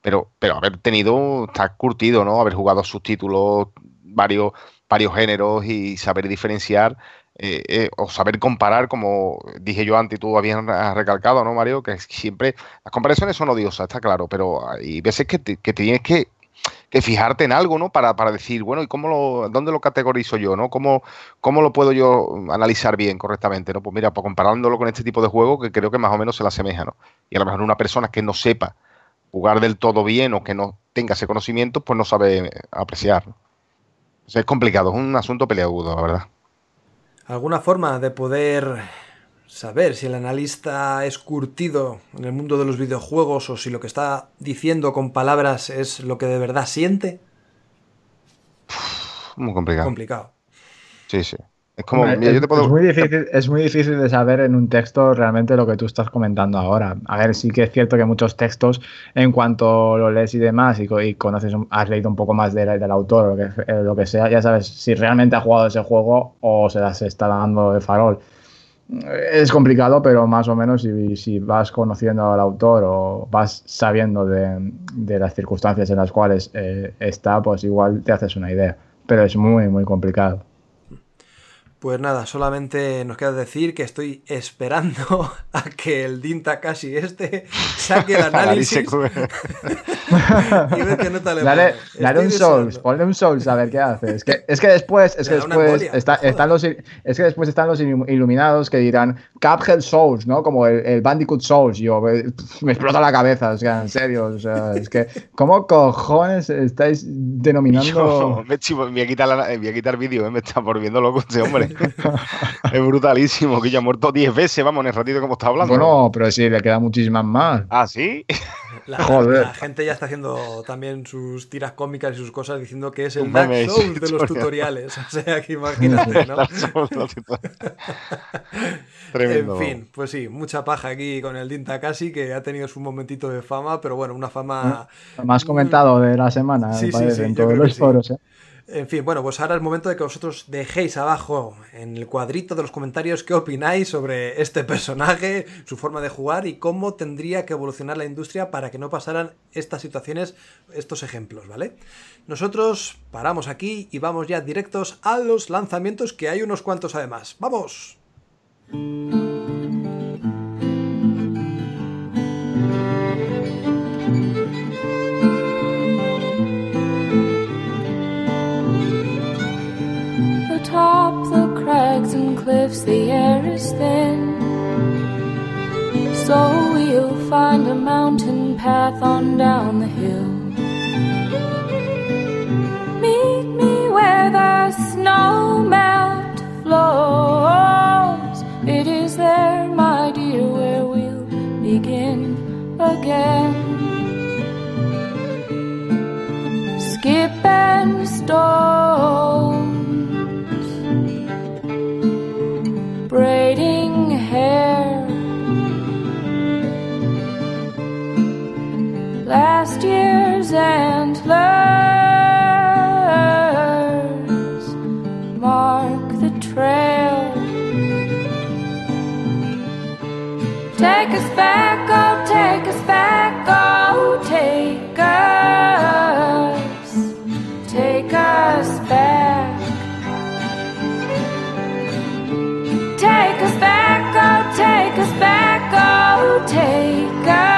Pero, pero haber tenido, estar curtido, ¿no? Haber jugado sus títulos, varios, varios géneros y saber diferenciar eh, eh, o saber comparar, como dije yo antes y tú habías recalcado, ¿no, Mario? Que siempre las comparaciones son odiosas, está claro, pero hay veces que, que tienes que, que, fijarte en algo, ¿no? Para, para, decir, bueno, ¿y cómo lo, dónde lo categorizo yo, ¿no? ¿Cómo, ¿Cómo lo puedo yo analizar bien, correctamente, ¿no? Pues mira, pues comparándolo con este tipo de juego que creo que más o menos se le asemeja, ¿no? Y a lo mejor una persona que no sepa jugar del todo bien o que no tenga ese conocimiento, pues no sabe apreciar. O sea, es complicado, es un asunto peleagudo, la verdad. ¿Alguna forma de poder saber si el analista es curtido en el mundo de los videojuegos o si lo que está diciendo con palabras es lo que de verdad siente? Muy complicado. Complicado. Sí, sí. Es como, mira, es, yo te puedo... es muy difícil, es muy difícil de saber en un texto realmente lo que tú estás comentando ahora. A ver, sí que es cierto que muchos textos, en cuanto lo lees y demás, y, y conoces, has leído un poco más de- del autor o lo que, eh, lo que sea, ya sabes si realmente ha jugado ese juego o se las está dando de farol. Es complicado, pero más o menos si, si vas conociendo al autor o vas sabiendo de, de las circunstancias en las cuales eh, está, pues igual te haces una idea. Pero es muy, muy complicado. Pues nada, solamente nos queda decir que estoy esperando a que el Din Takashi este saque el análisis y ver qué nota le Dale, dale un Souls, ponle un Souls a ver qué hace. Es que, es que después, es que después embolia, está- joder. están los, es que después están los ilu- iluminados que dirán Cuphead Souls, ¿no? Como el, el Bandicoot Souls. Yo eh, me explota la cabeza, o sea, en serio, o sea, es que ¿cómo cojones estáis denominando? Yo me, chivo- me voy a quitar, la- me voy a quitar vídeo, eh, me está volviendo loco este hombre. Es brutalísimo, que ya ha muerto 10 veces, vamos, en el ratito como está hablando. Bueno, pero sí, le quedan muchísimas más. Ah, sí. La, Joder. la gente ya está haciendo también sus tiras cómicas y sus cosas diciendo que es el Dark Souls de los tutorial. tutoriales. O sea, que imagínate, ¿no? Tremendo. En fin, pues sí, mucha paja aquí con el Din Takashi que ha tenido su momentito de fama, pero bueno, una fama... Más comentado de la semana, Sí, me sí, parece, sí, en todos que los sí. foros. ¿eh? En fin, bueno, pues ahora es momento de que vosotros dejéis abajo en el cuadrito de los comentarios qué opináis sobre este personaje, su forma de jugar y cómo tendría que evolucionar la industria para que no pasaran estas situaciones, estos ejemplos, ¿vale? Nosotros paramos aquí y vamos ya directos a los lanzamientos, que hay unos cuantos además. ¡Vamos! Atop the crags and cliffs, the air is thin. So we'll find a mountain path on down the hill. Meet me where the snow melt flows. It is there, my dear, where we'll begin again. Skip and stones, Last year's antlers mark the trail. Take us back, oh, take us back, oh, take us, take us back. Take us back, oh, take us back, oh, take us,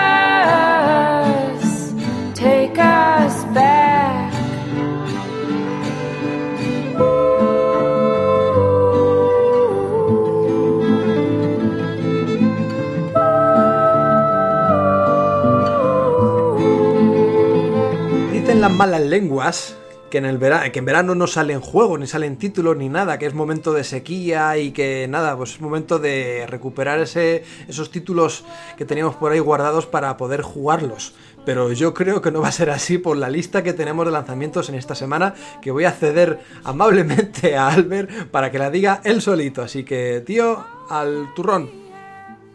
malas lenguas que en, el vera- que en verano no salen juegos, ni salen títulos, ni nada, que es momento de sequía y que nada, pues es momento de recuperar ese, esos títulos que teníamos por ahí guardados para poder jugarlos. Pero yo creo que no va a ser así por la lista que tenemos de lanzamientos en esta semana, que voy a ceder amablemente a Albert para que la diga él solito. Así que, tío, al turrón.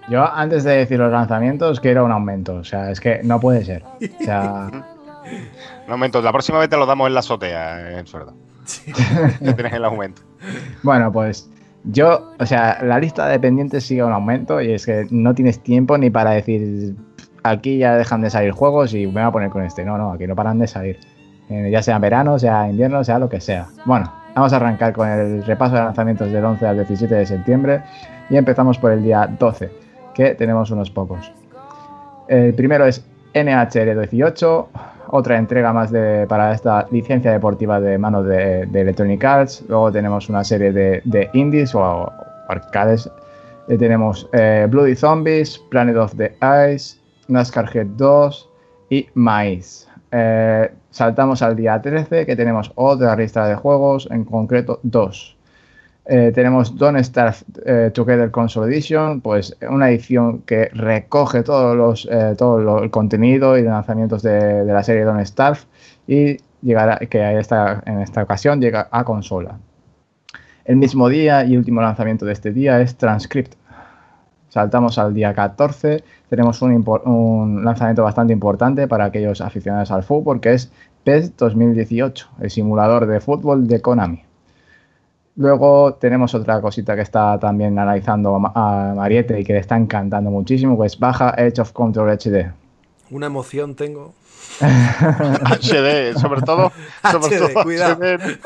Yo, antes de decir los lanzamientos, quiero un aumento. O sea, es que no puede ser. O sea, Un aumento. La próxima vez te lo damos en la azotea, en sueldo. Ya tienes el aumento. bueno, pues yo, o sea, la lista de pendientes sigue un aumento y es que no tienes tiempo ni para decir, aquí ya dejan de salir juegos y me voy a poner con este. No, no, aquí no paran de salir. Eh, ya sea verano, sea invierno, sea lo que sea. Bueno, Vamos a arrancar con el repaso de lanzamientos del 11 al 17 de septiembre y empezamos por el día 12, que tenemos unos pocos. El primero es NHL 18, otra entrega más de, para esta licencia deportiva de manos de, Electronic Arts. Luego tenemos una serie de, de indies o arcades. Eh, tenemos eh, Bloody Zombies, Planet of the Ice, NASCAR Head 2 y Mice. Eh, saltamos al día 13 que tenemos otra lista de juegos, en concreto dos. Eh, tenemos Don't Starve eh, Together Console Edition, pues una edición que recoge todos los, eh, todo el contenido y lanzamientos de, de la serie Don't Starve y llegará, que esta, en esta ocasión llega a consola. El mismo día y último lanzamiento de este día es Transcript. Saltamos al día 14, tenemos un, un lanzamiento bastante importante para aquellos aficionados al fútbol, que es PES 2018, el simulador de fútbol de Konami. Luego tenemos otra cosita que está también analizando a Mariette y que le está encantando muchísimo, pues baja Edge of Control HD. Una emoción tengo. HD, sobre todo. Sobre HD, todo cuidado. HD.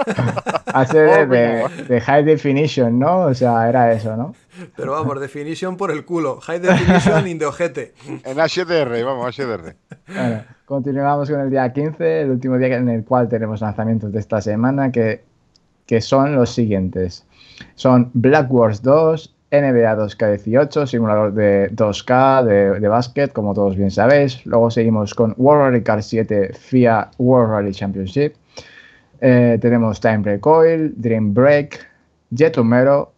HD de, de High Definition, ¿no? O sea, era eso, ¿no? Pero vamos, definition por el culo. High definition in the ojete. En HDR, vamos, HDR. Bueno, continuamos con el día 15, el último día en el cual tenemos lanzamientos de esta semana, que, que son los siguientes. Son Black Wars 2, NBA 2K18, simulador de 2K de, de básquet, como todos bien sabéis. Luego seguimos con World Rally Car 7 FIA World Rally Championship. Eh, tenemos Time Recoil, Dream Break, Jet Homero.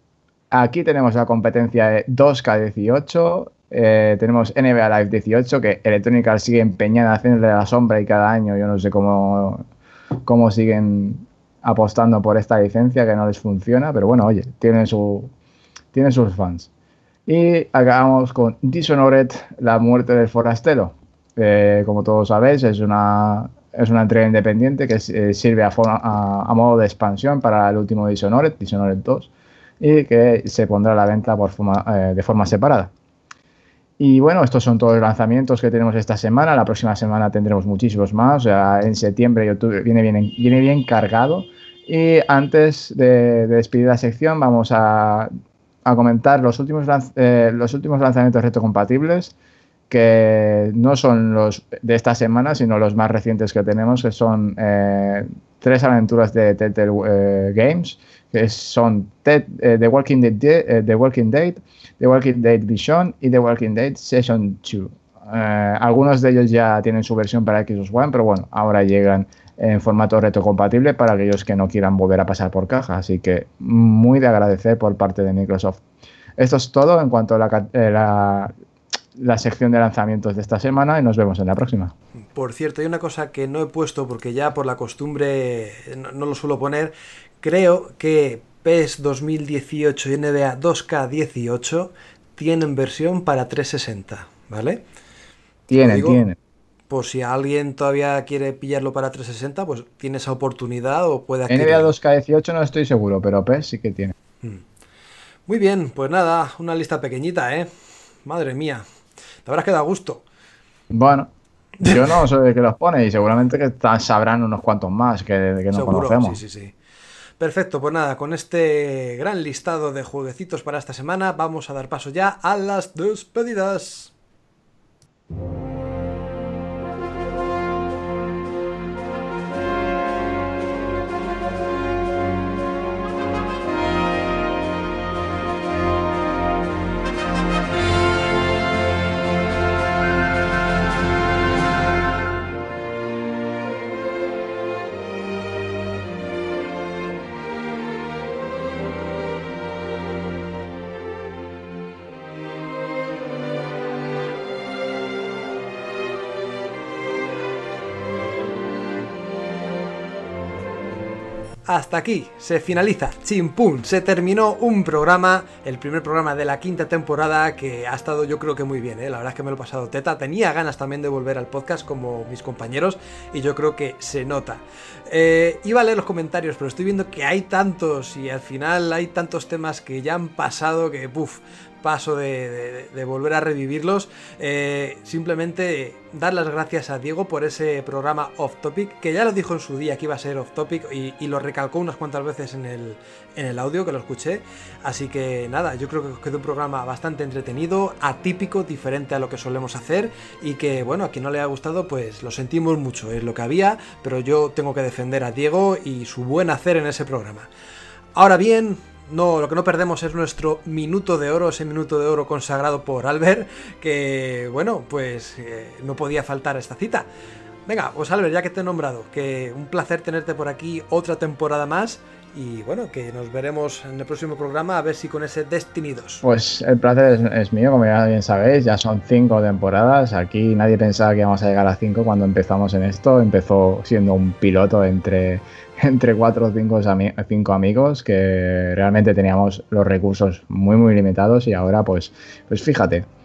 Aquí tenemos la competencia de 2K18. eh, tenemos NBA Live 18, que Electronic Arts sigue empeñada hacerle la sombra y cada año yo no sé cómo, cómo siguen apostando por esta licencia que no les funciona, pero bueno, oye, tienen, su, tienen sus fans. Y acabamos con Dishonored, la muerte del forastero. Eh, como todos sabéis, es una, es una entrega independiente que eh, sirve a, modo de expansión para el último Dishonored, Dishonored 2, y que se pondrá a la venta por forma, eh, de forma separada. Y bueno, estos son todos los lanzamientos que tenemos esta semana. La próxima semana tendremos muchísimos más. O sea, en septiembre y octubre viene bien, viene bien cargado. Y antes de, de despedir la sección, vamos a, comentar los últimos, eh, los últimos lanzamientos retrocompatibles, que no son los de esta semana, sino los más recientes que tenemos, que son eh, tres aventuras de Telltale eh, Games, que son eh, The, Walking Dead, The Walking Dead, Vision y The Walking Dead Session 2. Eh, algunos de ellos ya tienen su versión para Xbox One, pero bueno, ahora llegan en formato retrocompatible para aquellos que no quieran volver a pasar por caja. Así que muy de agradecer por parte de Microsoft. Esto es todo en cuanto a la, la sección de lanzamientos de esta semana y nos vemos en la próxima. Por cierto, hay una cosa que no he puesto porque ya por la costumbre no, no lo suelo poner. Creo que PES 2018 y NBA 2K18 tienen versión para 360, ¿vale? Tiene, digo, tiene. Por si alguien todavía quiere pillarlo para 360, pues tiene esa oportunidad o puede NBA adquirirlo. 2K18 no estoy seguro, pero PES sí que tiene. Muy bien, pues nada, una lista pequeñita, ¿eh? Madre mía, te habrás quedado a gusto. Bueno, yo no soy el que los pone y seguramente que sabrán unos cuantos más que, que no conocemos. sí, sí, sí. Perfecto, pues nada, con este gran listado de jueguecitos para esta semana, vamos a dar paso ya a las despedidas. Hasta aquí se finaliza, chimpún, se terminó un programa, el primer programa de la quinta temporada que ha estado yo creo que muy bien, ¿eh? la verdad es que me lo he pasado teta, tenía ganas también de volver al podcast como mis compañeros y yo creo que se nota. Eh, iba a leer los comentarios, pero estoy viendo que hay tantos y al final hay tantos temas que ya han pasado que, puff, paso de, volver a revivirlos. Eh, simplemente dar las gracias a Diego por ese programa Off Topic, que ya lo dijo en su día que iba a ser Off Topic y, lo recalcó unas cuantas veces en el, en el audio que lo escuché. Así que nada, yo creo que quedó un programa bastante entretenido, atípico, diferente a lo que solemos hacer y que bueno, a quien no le ha gustado pues lo sentimos mucho, es lo que había, pero yo tengo que defender a Diego y su buen hacer en ese programa. Ahora bien, no, lo que no perdemos es nuestro minuto de oro, ese minuto de oro consagrado por Albert, que bueno, pues eh, no podía faltar esta cita. Venga, pues Albert, ya que te he nombrado, que un placer tenerte por aquí otra temporada más y bueno, que nos veremos en el próximo programa a ver si con ese Destiny 2. Pues el placer es, mío, como ya bien sabéis, ya son cinco temporadas. Aquí nadie pensaba que íbamos a llegar a cinco cuando empezamos en esto. Empezó siendo un piloto entre, entre cuatro o cinco, cinco amigos que realmente teníamos los recursos muy muy limitados y ahora pues, pues fíjate.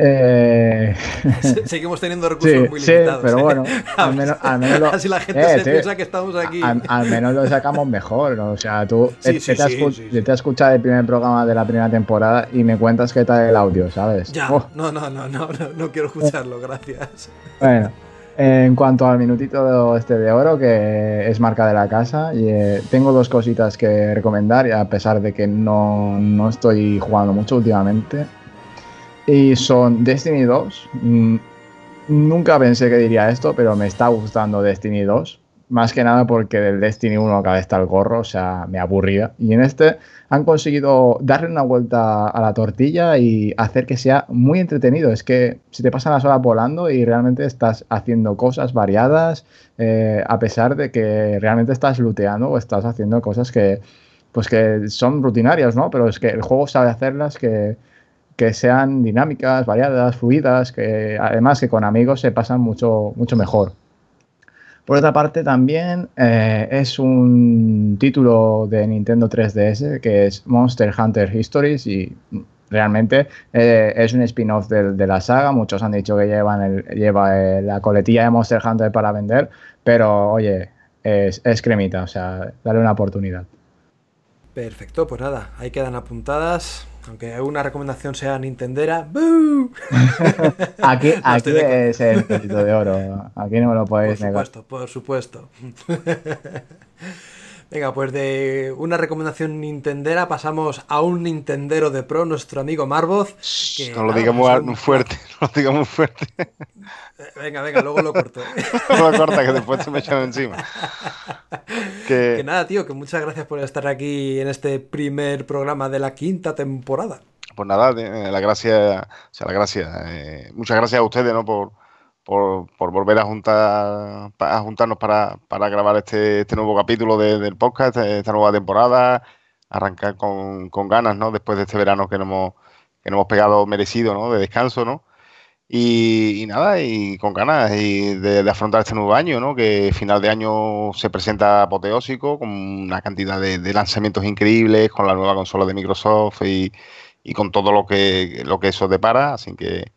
Eh, Seguimos teniendo recursos sí, muy sí, limitados. pero ¿eh? bueno, al menos, al menos lo, Así la gente eh, se sí. piensa que estamos aquí. al, al menos lo sacamos mejor. ¿no? O sea, tú Sí, te, sí, has sí, escu- sí, sí. te has escuchado el primer programa de la primera temporada y me cuentas qué tal el audio, ¿sabes? Ya, Oh. no, no, no, no, no, no quiero escucharlo, gracias. Bueno, en cuanto al minutito este de oro, que es marca de la casa, y, eh, tengo dos cositas que recomendar, y a pesar de que no, no estoy jugando mucho últimamente. Y son Destiny 2. Mm, Nunca pensé que diría esto, pero me está gustando Destiny 2. Más que nada porque del Destiny 1 cada vez está el gorro, o sea, me aburría. Y en este han conseguido darle una vuelta a la tortilla y hacer que sea muy entretenido. Es que se te pasan las horas volando y realmente estás haciendo cosas variadas, eh, a pesar de que realmente estás looteando o estás haciendo cosas que, pues que son rutinarias, ¿no? Pero es que el juego sabe hacerlas que, que sean dinámicas, variadas, fluidas, que además que con amigos se pasan mucho, mucho mejor. Por otra parte, también eh, es un título de Nintendo 3DS que es Monster Hunter Histories y realmente eh, es un spin-off de, la saga. Muchos han dicho que lleva eh, la coletilla de Monster Hunter para vender, pero oye, es, es cremita, o sea, dale una oportunidad. Perfecto, pues nada, ahí quedan apuntadas. Aunque una recomendación sea Nintendera. ¡bú! Aquí, aquí es el petito de oro, aquí no me lo Por podéis negar. supuesto, por supuesto. Venga, pues de una recomendación Nintendera pasamos a un Nintendero de pro, nuestro amigo Marvoz. que, No lo nada, diga muy, al- un- fuerte, no lo diga muy fuerte. Eh, Venga, venga, luego lo corto. No lo corta que después se me echan encima. Que Que, nada, tío, que muchas gracias por estar aquí en este primer programa de la quinta temporada. pues nada, eh, la gracia, o sea, la gracia, eh, muchas gracias a ustedes, ¿no? Por, por, volver a juntar, a juntarnos para, grabar este, este nuevo capítulo de- del podcast, esta nueva temporada, arrancar con, ganas, ¿no? Después de este verano que nos hemos, que nos hemos pegado merecido, ¿no? De descanso, ¿no? Y, nada, y con ganas y de, afrontar este nuevo año, ¿no? Que final de año se presenta apoteósico, con una cantidad de, lanzamientos increíbles, con la nueva consola de Microsoft y, y con todo lo que, lo que eso depara, así que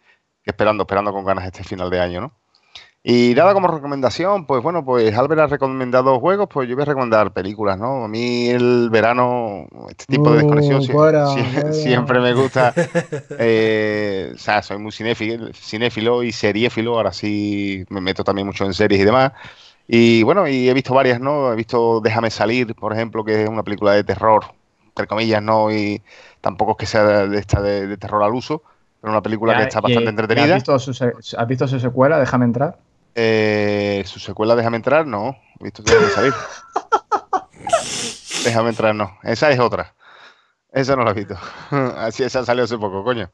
esperando, esperando con ganas este final de año, ¿no? Y nada, como recomendación, pues bueno, pues Albert ha recomendado juegos, pues yo voy a recomendar películas, ¿no? A mí el verano, este tipo de Uh, desconexión siempre me gusta. eh, o sea, soy muy cinéfilo, cinéfilo y seriéfilo, ahora sí me meto también mucho en series y demás. Y bueno, y he visto varias, ¿no? He visto Déjame salir, por ejemplo, que es una película de terror, entre comillas, ¿no? Y tampoco es que sea de esta de, de terror al uso, pero una película que Ya, está y- bastante ¿y entretenida. ¿Has visto su, has visto su secuela? Déjame entrar. Eh, su secuela Déjame entrar, no. He visto Déjame salir. Déjame entrar, no. Esa es otra. Esa no la he visto. Así, esa salió hace poco, coño.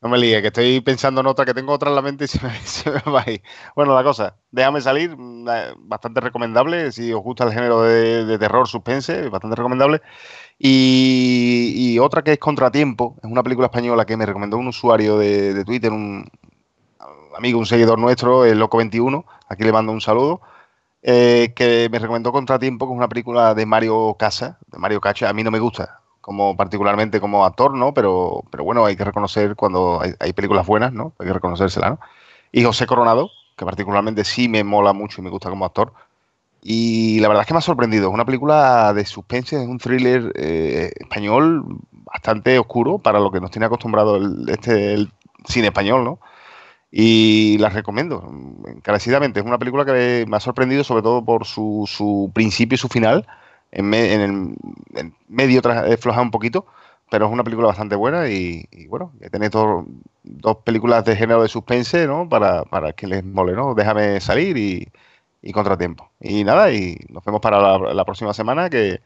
No me líes, que estoy pensando en otra, que tengo otra en la mente y se me, se me va a ir. Bueno, la cosa, Déjame salir, mm, eh, bastante recomendable. Si os gusta el género de, de terror, suspense, bastante recomendable. Y, otra que es Contratiempo, es una película española que me recomendó un usuario de, de Twitter, un amigo, un seguidor nuestro, el Loco21, aquí le mando un saludo, eh, que me recomendó Contratiempo, que es una película de Mario Casa, de Mario Cacha. A mí no me gusta, como particularmente como actor, ¿no? Pero, pero bueno, hay que reconocer cuando hay, hay películas buenas, ¿no? Hay que reconocérsela, ¿no? Y José Coronado, que particularmente sí me mola mucho y me gusta como actor. Y la verdad es que me ha sorprendido. Es una película de suspense, es un thriller eh, español bastante oscuro para lo que nos tiene acostumbrado el, este, el cine español, ¿no? Y la recomiendo encarecidamente. Es una película que me ha sorprendido sobre todo por su, su principio y su final. En, el en medio floja un poquito, pero es una película bastante buena y, bueno, tenéis dos, dos películas de género de suspense, ¿no? Para, para que les mole, ¿no? Déjame salir y, y Contratiempo. Y nada, y nos vemos para la, próxima semana, que,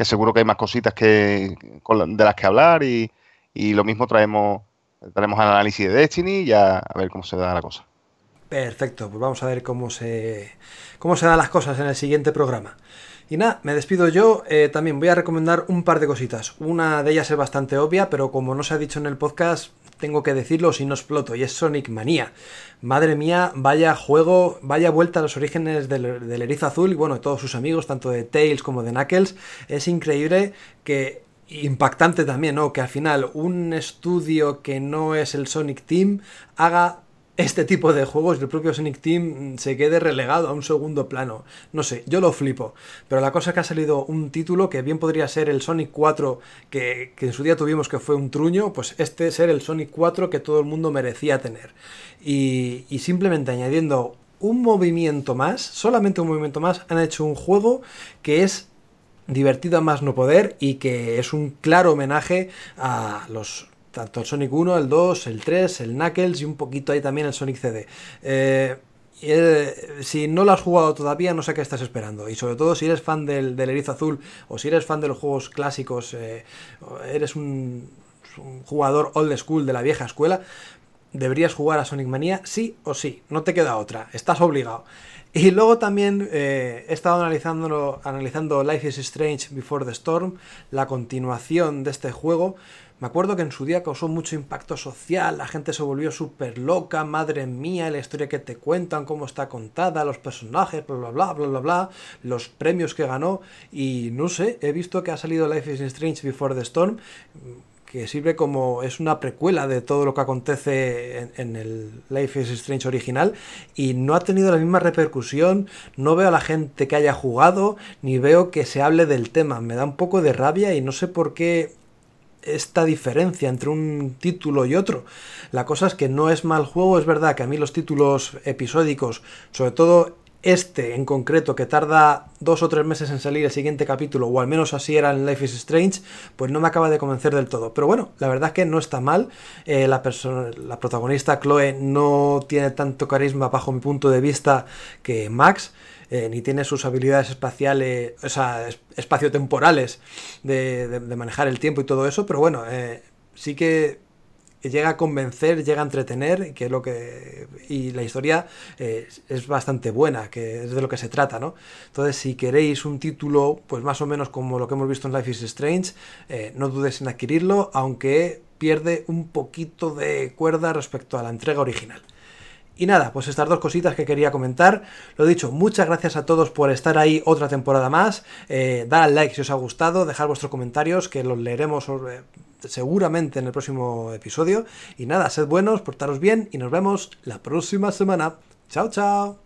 seguro que hay más cositas que de las que hablar y, y lo mismo traemos, traemos al análisis de Destiny y ya a ver cómo se da la cosa. Perfecto, pues vamos a ver cómo se, cómo se dan las cosas en el siguiente programa. Y nada, me despido yo. Eh, también voy a recomendar un par de cositas. Una de ellas es bastante obvia, pero como no se ha dicho en el podcast, tengo que decirlo si no exploto, y es Sonic Manía. Madre mía, vaya juego, vaya vuelta a los orígenes del, del erizo azul y bueno, de todos sus amigos, tanto de Tails como de Knuckles. Es increíble que impactante también, ¿no? Que al final un estudio que no es el Sonic Team haga este tipo de juegos el propio Sonic Team se quede relegado a un segundo plano. No sé, yo lo flipo. Pero la cosa es que ha salido un título que bien podría ser el Sonic 4 que, en su día tuvimos que fue un truño, pues este ser el Sonic 4 que todo el mundo merecía tener. Y, y simplemente añadiendo un movimiento más, solamente un movimiento más, han hecho un juego que es divertido a más no poder y que es un claro homenaje a los tanto el Sonic 1, el 2, el 3, el Knuckles y un poquito ahí también el Sonic CD. Eh, eh, si no lo has jugado todavía, no sé qué estás esperando. Y sobre todo si eres fan del, erizo azul o si eres fan de los juegos clásicos, eh, eres un, jugador old school de la vieja escuela, deberías jugar a Sonic Mania sí o sí. No te queda otra. Estás obligado. Y luego también he estado analizando, analizando Life is Strange Before the Storm, la continuación de este juego. Me acuerdo que en su día causó mucho impacto social, la gente se volvió súper loca, madre mía, la historia que te cuentan, cómo está contada, los personajes, bla bla bla bla bla bla, los premios que ganó. Y no sé, he visto que ha salido Life is Strange Before the Storm que sirve como es una precuela de todo lo que acontece en, el Life is Strange original y no ha tenido la misma repercusión, no veo a la gente que haya jugado, ni veo que se hable del tema, me da un poco de rabia y no sé por qué esta diferencia entre un título y otro. La cosa es que no es mal juego, es verdad que a mí los títulos episódicos, sobre todo este en concreto, que tarda dos o tres meses en salir el siguiente capítulo, o al menos así era en Life is Strange, pues no me acaba de convencer del todo. Pero bueno, la verdad es que no está mal. Eh, la, la protagonista Chloe no tiene tanto carisma bajo mi punto de vista que Max. Eh, ni tiene sus habilidades espaciales, o sea, espaciotemporales de, de, manejar el tiempo y todo eso, pero bueno, eh, sí que llega a convencer, llega a entretener, que es lo que y la historia eh, es bastante buena, que es de lo que se trata, ¿no? Entonces, si queréis un título, pues más o menos como lo que hemos visto en Life is Strange, no dudes en adquirirlo, aunque pierde un poquito de cuerda respecto a la entrega original. Y nada, pues estas dos cositas que quería comentar. Lo dicho, muchas gracias a todos por estar ahí otra temporada más. Eh, dad al like si os ha gustado, dejad vuestros comentarios que los leeremos eh, seguramente en el próximo episodio. Y nada, sed buenos, portaros bien y nos vemos la próxima semana. Chao, chao.